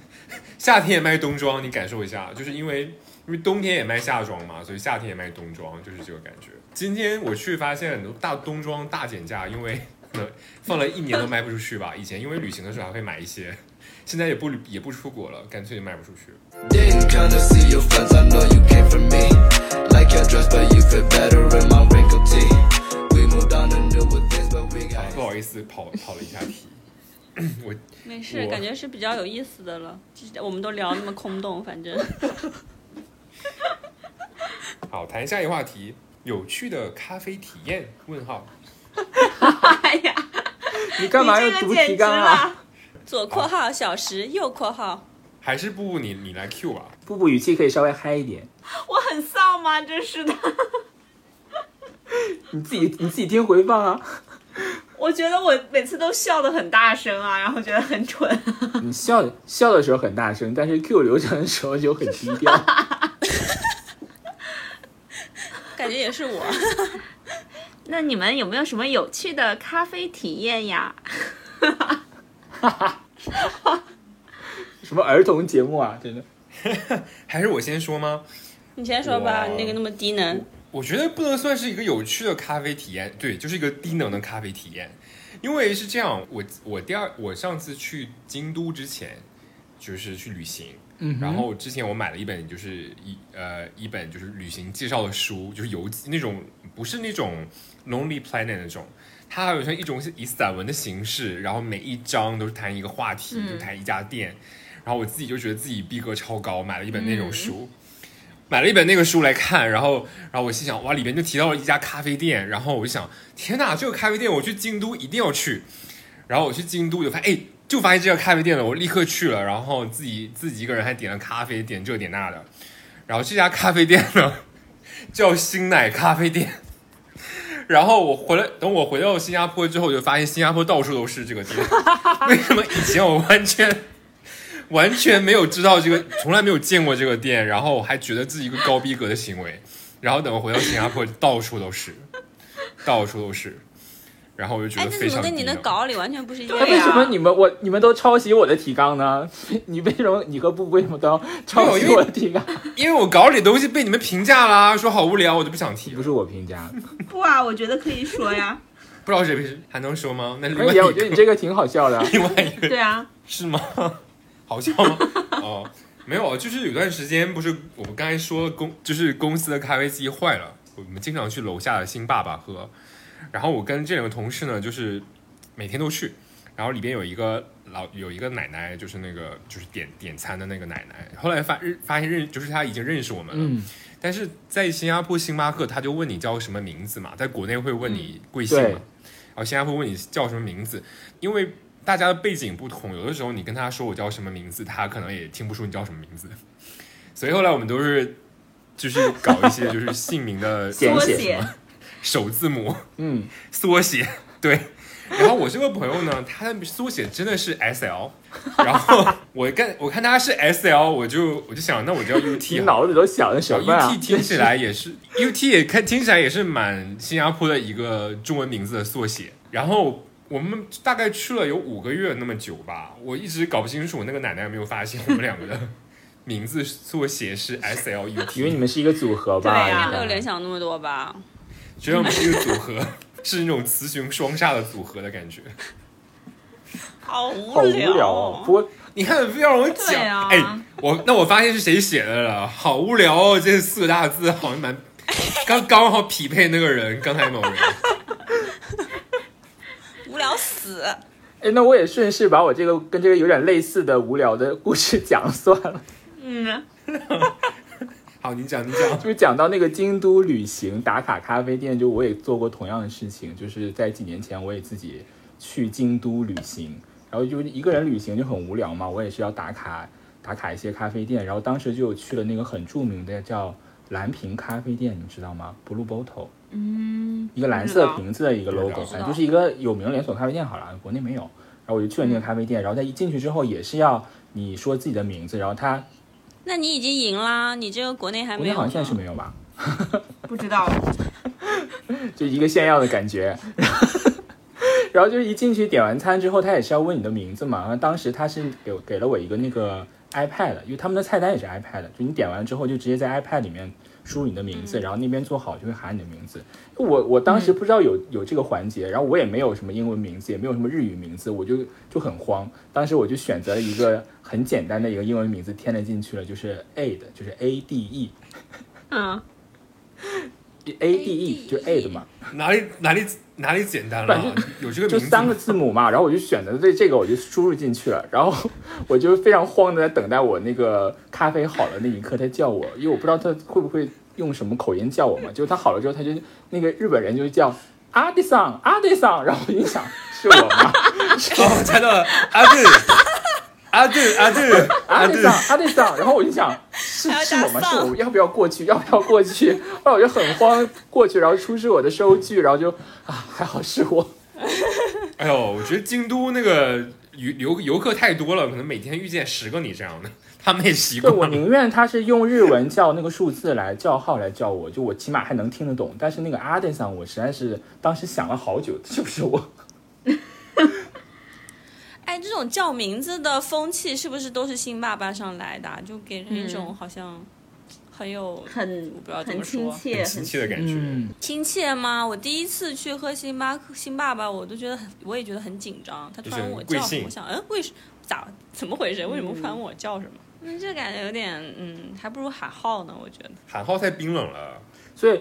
夏天也卖冬装，你感受一下，就是因为因为冬天也卖夏装嘛，所以夏天也卖冬装，就是这个感觉。今天我去发现很多大冬装大减价，因为呃放了一年都卖不出去吧。以前因为旅行的时候还会买一些，现在也不旅也不出国了，干脆就卖不出去。Didn't kinda see your friends, I know you came from me. Like your dress, but you fit better in my wrinkled tee. We moved on to newer things, but we 啊 got 不好意思，跑跑了一下题。我没事，我感觉是比较有意思的了。就是我们都聊那么空洞，反正好谈下一个话题，有趣的咖啡体验？问号。你干嘛你要读提纲啊？左括号小时，右括号。还是布布你你来 Q 吧？布布语气可以稍微嗨一点，我很丧吗？真是的，你自己你自己听回放啊。我觉得我每次都笑得很大声啊，然后觉得很蠢。你笑笑的时候很大声，但是 Q 流程的时候就很低调。感觉也是我。那你们有没有什么有趣的咖啡体验呀？哈哈哈什么儿童节目啊？真的。还是我先说吗？你先说吧，你那个那么低能。我觉得不能算是一个有趣的咖啡体验，对，就是一个低能的咖啡体验。因为是这样，我我第二我上次去京都之前，就是去旅行，嗯然后之前我买了一本就是一呃一本就是旅行介绍的书，就是游记那种不是那种 Lonely Planet 那种，它还有像一种是以散文的形式，然后每一章都是谈一个话题，就谈一家店。然后我自己就觉得自己逼格超高，买了一本那种书。买了一本那个书来看，然后，然后我心想，哇，里面就提到了一家咖啡店，然后我就想，天哪，这个咖啡店我去京都一定要去。然后我去京都就发现，哎，就发现这家咖啡店了，我立刻去了，然后自己自己一个人还点了咖啡，点这点那的。然后这家咖啡店呢，叫新奶咖啡店。然后我回来，等我回到新加坡之后，就发现新加坡到处都是这个店。为什么以前我完全完全没有知道这个，从来没有见过这个店，然后还觉得自己一个高逼格的行为。然后等我回到新加坡，到处都是，到处都是。然后我就觉哎，得这怎么跟你非常低能的稿里完全不是一样那为什么你们我你们都抄袭我的提纲呢？你为什么你和布布为什么都要抄袭我的提纲？因为我稿里的东西被你们评价啦，说好无聊，我就不想提。不是我评价，不啊，我觉得可以说呀。不知道谁谁还能说吗？那另可以啊，外一个，我觉得你这个挺好笑的。另外一个对啊，是吗？好笑吗？哦，没有，就是有段时间不是我们刚才说公就是公司的咖啡机坏了，我们经常去楼下的新爸爸喝。然后我跟这两个同事呢，就是每天都去。然后里边有一个老有一个奶奶，就是那个就是点点餐的那个奶奶。后来发认发现认就是她已经认识我们了，嗯，但是在新加坡星巴克，他就问你叫什么名字嘛，在国内会问你贵姓嘛，然后新加坡问你叫什么名字，因为大家的背景不同，有的时候你跟他说我叫什么名字，他可能也听不出你叫什么名字，所以后来我们都是就是搞一些就是姓名的缩写首字母嗯，缩写，对。然后我这个朋友呢，他的缩写真的是 S L，然后我看我看他是 S L，我就我就想，那我就要 U T，你。脑子里都想的什么啊 UT？听起来也是 UT 也看听起来也是蛮新加坡的一个中文名字的缩写。然后我们大概去了有五个月那么久吧，我一直搞不清楚我那个奶奶有没有发现我们两个的 名字缩写是 S L U T，因为你们是一个组合吧？对呀没有联想那么多吧？觉得我们是一个组合，是那种雌雄双煞的组合的感觉。好无好无聊哦。不过你看，非要我讲，哎，我那我发现是谁写的了，好无聊哦，这四个大字好像蛮 刚刚好匹配那个人，刚才某人。无聊死！哎，那我也顺势把我这个跟这个有点类似的无聊的故事讲算了。嗯，好，你讲，你讲。就是讲到那个京都旅行打卡咖啡店，就我也做过同样的事情，就是在几年前我也自己去京都旅行，然后就一个人旅行就很无聊嘛，我也是要打卡打卡一些咖啡店，然后当时就去了那个很著名的叫蓝瓶咖啡店，你知道吗？Blue Bottle，嗯，一个蓝色瓶子的一个 logo，反正就是一个有名的连锁咖啡店好了，国内没有。然后我就去了那个咖啡店，然后他一进去之后也是要你说自己的名字，然后他那你已经赢啦，你这个国内还没有呢。国内好像现在是没有吧？不知道，就一个炫耀的感觉。然后就是一进去点完餐之后，他也是要问你的名字嘛。然后当时他是给给了我一个那个 iPad，因为他们的菜单也是 iPad，就你点完之后就直接在 iPad 里面输入你的名字，然后那边做好就会喊你的名字。我我当时不知道有有这个环节，然后我也没有什么英文名字，也没有什么日语名字，我就就很慌。当时我就选择了一个很简单的一个英文名字填了进去了，就是 Ade，就是 A D E 嗯，A D E 就 Ade 嘛。哪里哪里哪里简单了反正？有这个名字就三个字母嘛，然后我就选择这这个，我就输入进去了，然后 我就非常慌的在等待我那个咖啡好了那一刻，他叫我，因为我不知道他会不会用什么口音叫我嘛，就是他好了之后，他就那个日本人就叫阿迪桑阿迪桑，然后我就想是我吗？哦，猜到了，阿杜，阿杜，阿杜，阿阿杜，迪桑阿杜桑，然后我就想 是是我吗？是我要不要过去？要不要过去？后来我就很慌过去，然后出示我的收据，然后就啊还好是我。哎呦，我觉得京都那个游游游客太多了，可能每天遇见十个你这样的，他们也习对，我。宁愿他是用日文叫那个数字来叫号来叫我，就我起码还能听得懂。但是那个阿德桑，我实在是当时想了好久，是不是我？哎，这种叫名字的风气是不是都是新爸爸上来的啊？就给人一种好像很有很我不知道怎么说亲切，很亲切的感觉，嗯，亲切吗？我第一次去喝星巴克星爸爸，我都觉得很，我也觉得很紧张。他突然问我叫什么，我想，嗯，为什咋怎么回事？为什么突然问我叫什么？嗯，这感觉有点，嗯，还不如喊号呢。我觉得。喊号太冰冷了，所以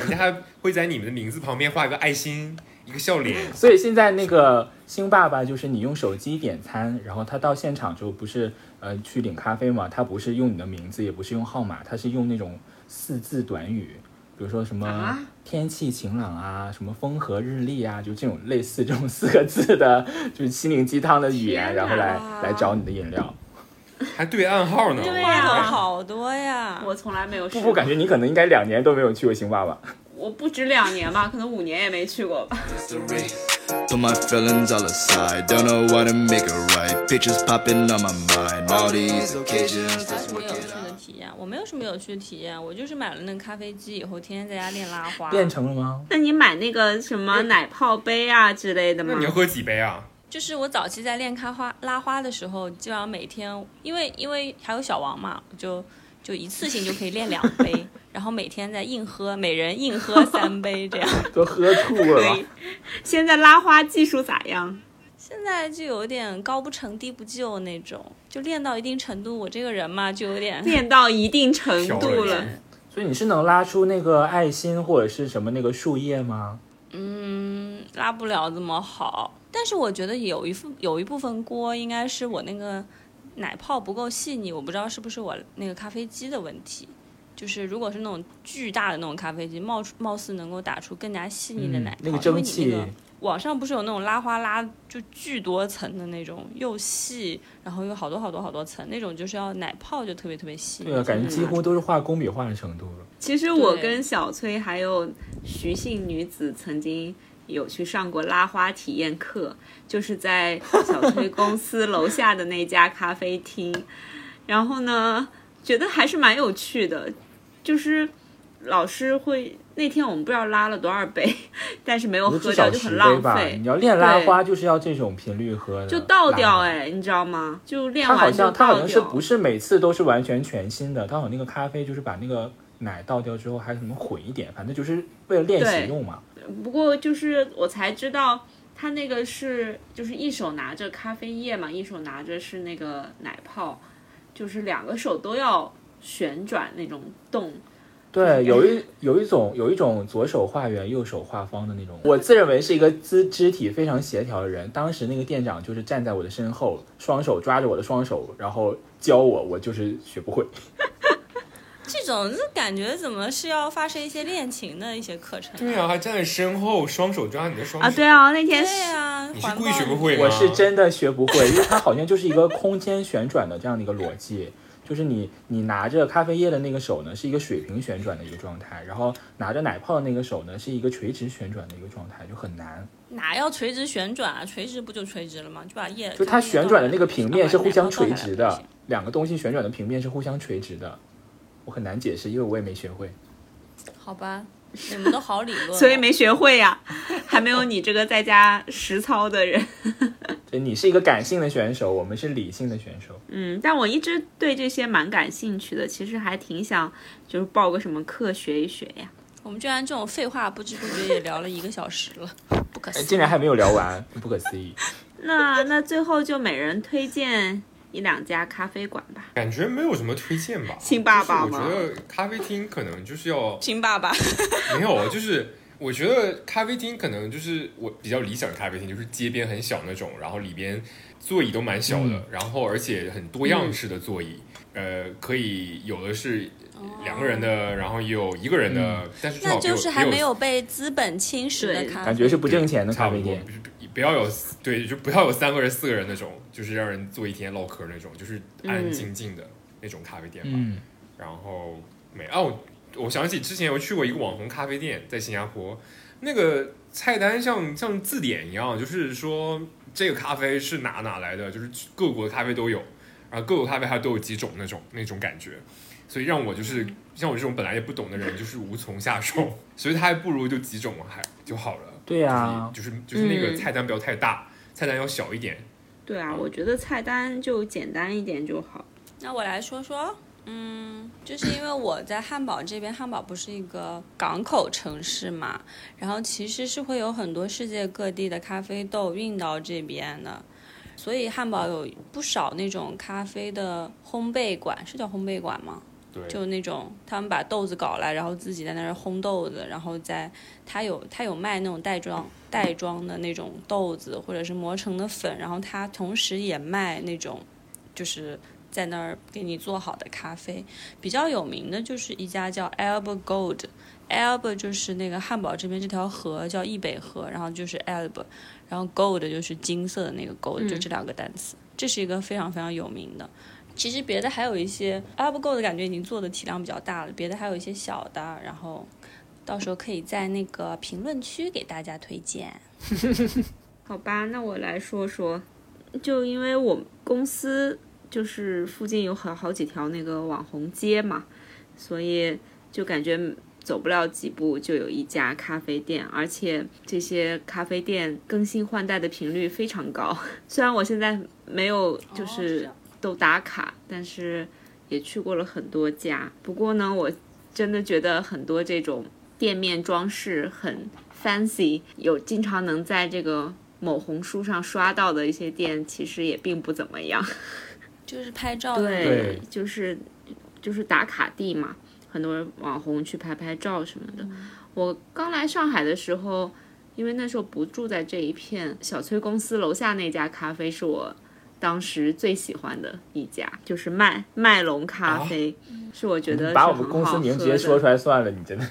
人家还会在你们的名字旁边画一个爱心，一个笑脸。所以现在那个星爸爸就是你用手机点餐，然后他到现场之后不是呃去领咖啡嘛，他不是用你的名字，也不是用号码，他是用那种四字短语。比如说什么啊天气晴朗啊，什么风和日丽啊，就这种类似这种四个字的，就是心灵鸡汤的语言，然后来来找你的饮料。还对暗号呢，对话头呀好多呀！我从来没有试不过。不，感觉你可能应该两年都没有去过星爸爸。我不止两年吧，可能五年也没去过吧。Put my feelings all aside. Don't know what to make it right. Pictures popping on my mind. All these occasions. 没 Let's 什么有趣的体验，我没有什么有趣的体验，我就是买了那个咖啡机以后，天天在家练拉花。练成了吗？那你买那个什么奶泡杯啊之类的吗那？你要喝几杯啊？就是我早期在练开花拉花的时候，基本上每天，因为因为还有小王嘛，我就就一次性就可以练两杯，然后每天再硬喝，每人硬喝 三杯这样。都喝吐了。现在拉花技术咋样？现在就有点高不成低不就那种，就练到一定程度，我这个人嘛就有点 练到一定程度了所以你是能拉出那个爱心或者是什么那个树叶吗？嗯，拉不了这么好。但是我觉得有一部有一部分锅应该是我那个奶泡不够细腻，我不知道是不是我那个咖啡机的问题。就是如果是那种巨大的那种咖啡机，冒出貌似能够打出更加细腻的奶泡，嗯那个因为你蒸汽那个网上不是有那种拉花拉就巨多层的那种，又细，然后有好多好多好多层，那种就是要奶泡就特别特别细。对啊，感觉几乎都是画工笔画的程度了。其实我跟小崔还有徐姓女子曾经有去上过拉花体验课，就是在小崔公司楼下的那家咖啡厅。然后呢，觉得还是蛮有趣的，就是老师会那天我们不知道拉了多少杯，但是没有喝掉，就很浪。费你，要练拉花，就是要这种频率喝的，就倒掉拉。哎，你知道吗？就练完就像它好倒掉。像是不是每次都是完全全新的？它好像那个咖啡就是把那个奶倒掉之后还什么混一点，反正就是为了练习用嘛。不过就是我才知道，他那个是就是一手拿着咖啡液嘛，一手拿着是那个奶泡，就是两个手都要旋转那种动。对，有一有一种有一种左手画圆右手画方的那种。我自认为是一个肢肢体非常协调的人。当时那个店长就是站在我的身后，双手抓着我的双手，然后教我，我就是学不会。这种就感觉怎么是要发生一些恋情的一些课程、对啊，还站在身后，双手抓你的双手。啊，对啊，那天对啊，你是环抱故意学不会吗？我是真的学不会，因为它好像就是一个空间旋转的这样的一个逻辑。就是你你拿着咖啡液的那个手呢，是一个水平旋转的一个状态，然后拿着奶泡的那个手呢，是一个垂直旋转的一个状态，就很难。哪要垂直旋转啊？垂直不就垂直了吗？就把液就它旋转的那个平面是互相垂直的两个东西旋转的平面是互相垂直的，我很难解释，因为我也没学会。好吧，你们都好理论哦，所以没学会呀、还没有你这个在家实操的人。就你是一个感性的选手，我们是理性的选手。嗯，但我一直对这些蛮感兴趣的，其实还挺想就是报个什么课学一学呀。我们居然这种废话不知不觉也聊了一个小时了，不可哎，思议。竟然还没有聊完，不可思议。那那最后就每人推荐一两家咖啡馆吧。感觉没有什么推荐吧。亲爸爸吗我觉得咖啡厅可能就是要 亲爸爸，没有，就是我觉得咖啡厅可能就是我比较理想的咖啡厅，就是街边很小那种，然后里边座椅都蛮小的，嗯然后而且很多样式的座椅，呃，可以有的是两个人的，然后也有一个人的，但是最那就是还没有被资本侵蚀的咖啡，感觉是不挣钱的咖啡店。，不不要有对，就不要有三个人、四个人那种，就是让人坐一天唠嗑那种，就是安安静静的那种咖啡店吧。嗯，然后没哦、我我想起之前有去过一个网红咖啡店，在新加坡，那个菜单像像字典一样，就是说这个咖啡是哪哪来的，就是各国的咖啡都有，然后各国咖啡还都有几种那种那种感觉，所以让我就是像我这种本来也不懂的人，就是无从下手，所以他还不如就几种还就好了。对呀、就是就是那个嗯菜单不要太大，菜单要小一点。对啊，我觉得菜单就简单一点就好。那我来说说，嗯，就是因为我在汉堡这边，汉堡不是一个港口城市嘛，然后其实是会有很多世界各地的咖啡豆运到这边的，所以汉堡有不少那种咖啡的烘焙馆，是叫烘焙馆吗？对，就那种他们把豆子搞来，然后自己在那儿烘豆子，然后再他有他有卖那种袋装袋装的那种豆子，或者是磨成的粉，然后他同时也卖那种就是在那儿给你做好的咖啡。比较有名的就是一家叫 Elbe Gold。Elbe 就是那个汉堡这边这条河叫易北河，然后就是 Elbe，然后 Gold 就是金色的那个 Gold，、就这两个单词，这是一个非常非常有名的。其实别的还有一些 Up Go 的感觉已经做的体量比较大了，别的还有一些小的，然后到时候可以在那个评论区给大家推荐。好吧，那我来说说，就因为我公司就是附近有好好几条那个网红街嘛，所以就感觉走不了几步就有一家咖啡店，而且这些咖啡店更新换代的频率非常高。虽然我现在没有就是样都打卡，但是也去过了很多家。不过呢，我真的觉得很多这种店面装饰很 fancy，有经常能在这个某红书上刷到的一些店，其实也并不怎么样。就是拍照的对，对就是就是打卡地嘛，很多网红去拍拍照什么的。我刚来上海的时候，因为那时候不住在这一片，小崔公司楼下那家咖啡是我当时最喜欢的一家，就是麦麦龙咖啡，是我觉得把我们公司名直接说出来算了，你真的。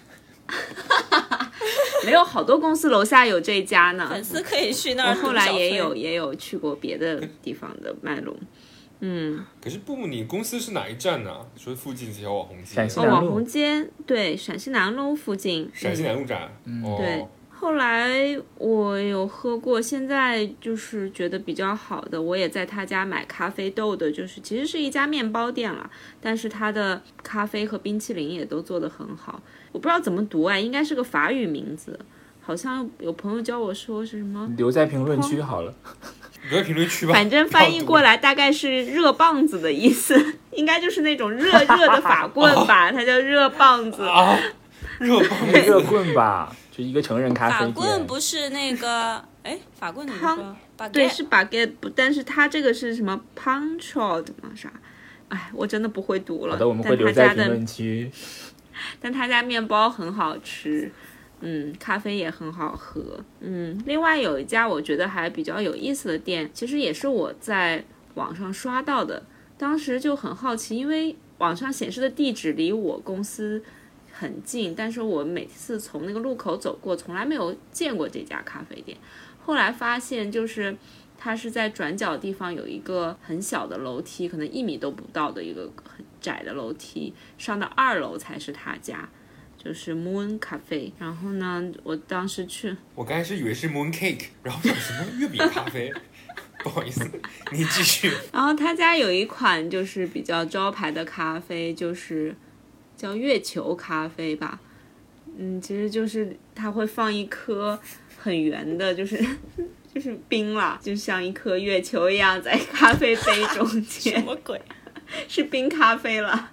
没有好多公司楼下有这家呢。粉丝可以去那儿。我后来也有也有去过别的地方的麦龙，嗯，可是布布，你公司是哪一站呢？说附近这条网红街，哦，陕西南路网红街对，陕西南路附近，陕西南路站。嗯，对，后来我有喝过，现在就是觉得比较好的，我也在他家买咖啡豆的，就是其实是一家面包店了，但是他的咖啡和冰淇淋也都做得很好。我不知道怎么读啊，应该是个法语名字，好像有朋友教我说是什么，留在评论区好了。留在评论区吧。反正翻译过来大概是热棒子的意思，应该就是那种热热的法棍吧，它叫热棒子。啊，热棒热棍吧，就一个成人咖法啡店。棍不是那个，哎，法棍怎么说？对，是 baguette，不但是它这个是什么 punchod 吗？啥？哎，我真的不会读了。好的，我们会但他留在评家的论区。但他 家面包很好吃，嗯，咖啡也很好喝，嗯。另外有一家我觉得还比较有意思的店，其实也是我在网上刷到的，当时就很好奇，因为网上显示的地址离我公司很近，但是我每次从那个路口走过，从来没有见过这家咖啡店。后来发现就是。它是在转角地方有一个很小的楼梯，可能一米都不到的一个很窄的楼梯，上到二楼才是他家，就是 Moon Cafe。然后呢，我当时去，我刚开始以为是 moon cake，然后想什么月饼咖啡。不好意思，你继续。然后他家有一款就是比较招牌的咖啡，就是叫月球咖啡吧。嗯，其实就是它会放一颗很圆的，就是就是冰啦，就像一颗月球一样在咖啡杯中间，什么鬼？是冰咖啡了，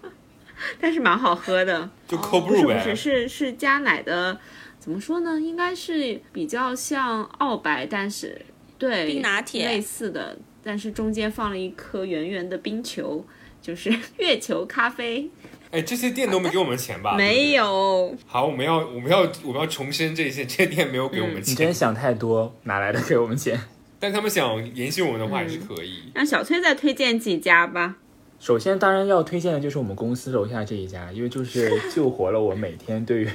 但是蛮好喝的。就 cold 不是。是是是加奶的，怎么说呢？应该是比较像澳白，但是对冰拿铁类似的，但是中间放了一颗圆圆的冰球，就是 月球咖啡。哎，这些店都没给我们钱吧？没有。好，我们要我们要我们要重申这些，这些店没有给我们钱你钱，真想太多，哪来的给我们钱？但他们想联系我们的话也是可以。让小崔再推荐几家吧。首先，当然要推荐的就是我们公司楼下这一家，因为就是 救活了我每天对于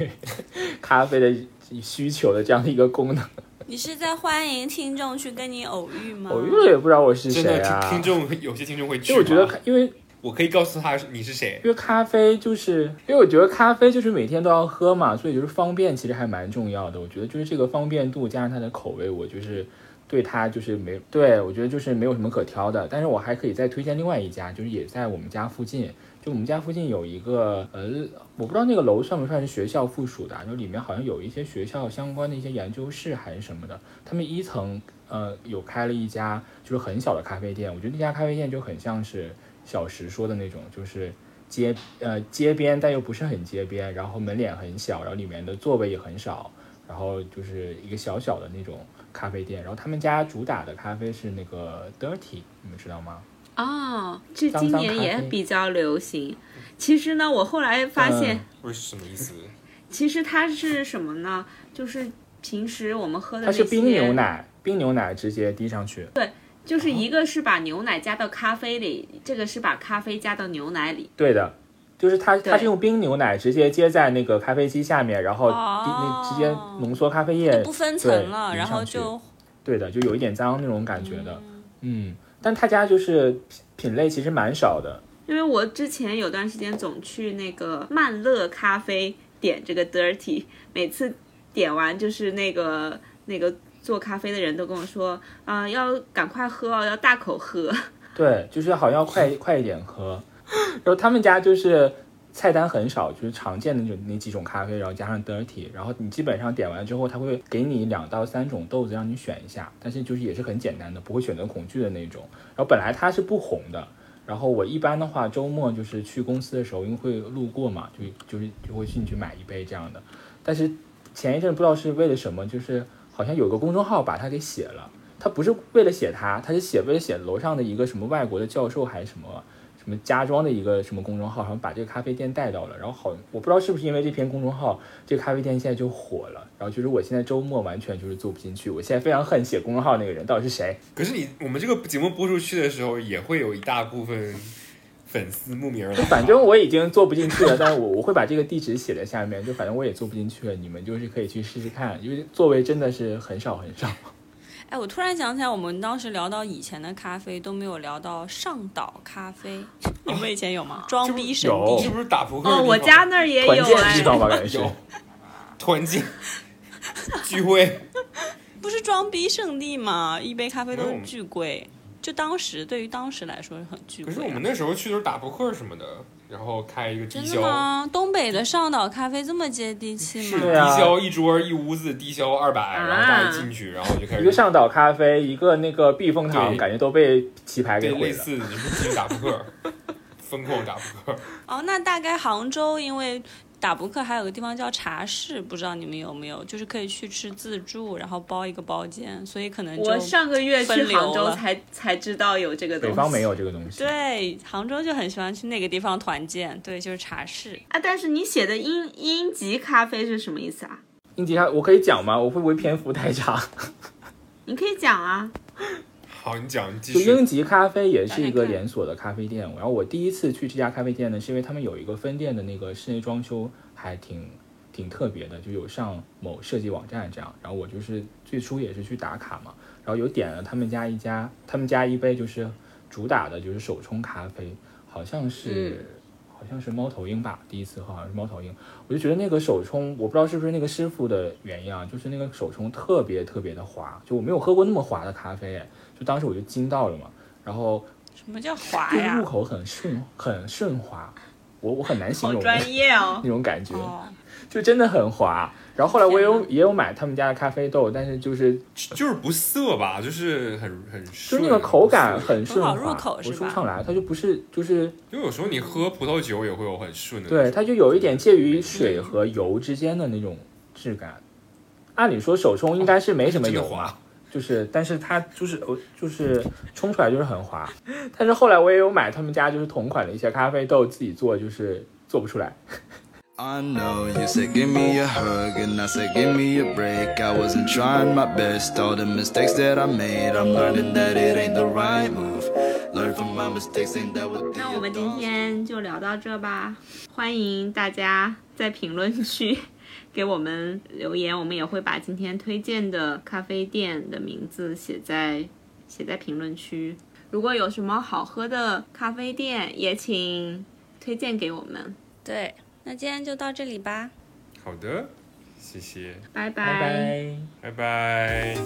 咖啡的需求的这样的一个功能。你是在欢迎听众去跟你偶遇吗？偶遇了也不知道我是真的，谁啊。听听众有些听众会去因为我觉得，因为我可以告诉他你是谁。因为咖啡就是，因为我觉得咖啡就是每天都要喝嘛，所以就是方便其实还蛮重要的。我觉得就是这个方便度加上它的口味，我就是对它就是没对我觉得就是没有什么可挑的。但是我还可以再推荐另外一家，就是也在我们家附近。就我们家附近有一个呃，我不知道那个楼算不算是学校附属的，就里面好像有一些学校相关的一些研究室还是什么的。他们一层呃有开了一家就是很小的咖啡店，我觉得那家咖啡店就很像是小时说的那种，就是街呃街边，但又不是很街边，然后门脸很小，然后里面的座位也很少，然后就是一个小小的那种咖啡店。然后他们家主打的咖啡是那个 Dirty，你们知道吗？哦，这今年也比较流行。其实呢，我后来发现，嗯是什么意思？其实它是什么呢？就是平时我们喝的那些它是冰牛奶，冰牛奶直接滴上去。就是一个是把牛奶加到咖啡里，这个是把咖啡加到牛奶里。对的，就是它，对它是用冰牛奶直接接在那个咖啡机下面，然后那直接浓缩咖啡液，不分层了，然后就对的，就有一点脏那种感觉的。嗯，但他家就是品品类其实蛮少的。因为我之前有段时间总去那个曼乐咖啡点这个 dirty，每次点完就是那个那个做咖啡的人都跟我说，啊、要赶快喝哦，要大口喝。对，就是好像要快快一点喝。然后他们家就是菜单很少，就是常见的那种那几种咖啡，然后加上 dirty，然后你基本上点完之后，他会给你两到三种豆子让你选一下，但是就是也是很简单的，不会选择恐惧的那种。然后本来它是不红的，然后我一般的话周末就是去公司的时候，因为会路过嘛，就就是就会进去买一杯这样的。但是前一阵不知道是为了什么，就是好像有个公众号把它给写了。他不是为了写他，他是写为了写楼上的一个什么外国的教授还是什么什么家装的一个什么公众号，然后把这个咖啡店带到了，然后好，我不知道是不是因为这篇公众号，这个咖啡店现在就火了，然后就是我现在周末完全就是做不进去，我现在非常恨写公众号那个人到底是谁？可是你我们这个节目播出去的时候，也会有一大部分粉丝慕名而来。反正我已经做不进去了，但是我我会把这个地址写在下面，就反正我也做不进去了，你们就是可以去试试看，因为座位真的是很少很少。哎，我突然想起来，我们当时聊到以前的咖啡都没有聊到上岛咖啡，你们以前有吗？装逼圣有地是不是打扑克哦，我家那儿也有团建的哎地，方吧，感觉是。有团建 聚会，不是装逼圣地吗？一杯咖啡都是巨贵，就当时对于当时来说是很巨贵、啊。可是我们那时候去都是打扑克什么的，然后开一个低真的消，吗？东北的上岛咖啡这么接地气吗？对啊低消一桌一屋子低消二百，然后大家进去，然后就开始一个上岛咖啡，一个那个避风塘，感觉都被棋牌给对毁了。类似你是进去打扑克，疯狂打扑克。哦，那大概杭州因为。打扑克还有个地方叫茶室，不知道你们有没有？就是可以去吃自助，然后包一个包间，所以可能就我上个月去杭州才才知道有这个东西。北方没有这个东西。对杭州就很喜欢去那个地方团建，对，就是茶室。啊，但是你写的英英吉咖啡是什么意思啊？英吉咖，我可以讲吗？我会不会篇幅太长？你可以讲啊。好，你讲，你继就。英吉咖啡也是一个连锁的咖啡店，然后我第一次去这家咖啡店呢，是因为他们有一个分店的那个室内装修还挺挺特别的，就有上某设计网站这样，然后我就是最初也是去打卡嘛，然后有点了他们家一家，他们家一杯就是主打的就是手冲咖啡，好像是。好像是猫头鹰吧，第一次喝好像是猫头鹰，我就觉得那个手冲，我不知道是不是那个师傅的原因啊，就是那个手冲特别特别的滑，就我没有喝过那么滑的咖啡，哎就当时我就惊到了嘛，然后什么叫滑就入？口很顺很顺滑，我我很难形容好专业哦 那。种感觉，哦，就真的很滑。然后后来我也有也有买他们家的咖啡豆，但是就是就是不涩吧，就是很很就顺，那个口感很顺滑，很好入口我是吧说不上来，它就不是就是因为有时候你喝葡萄酒也会有很顺的。对，它就有一点介于水和油之间的那种质感。按理说手冲应该是没什么油嘛真的滑，就是，但是它就是呃就是冲出来就是很滑。但是后来我也有买他们家就是同款的一些咖啡豆自己做，就是做不出来。I know you said give me a hug and I said give me a break. I wasn't trying my best. All the mistakes that I made, I'm learning that it ain't the right move. Learn from my mistakes, ain't that what 那我们今天就聊到这吧，欢迎大家在评论区给我们留言，我们也会把今天推荐的咖啡店的名字写在写在评论区。如果有什么好喝的咖啡店，也请推荐给我们。对，那今天就到这里吧。好的，谢谢，拜拜拜。拜拜。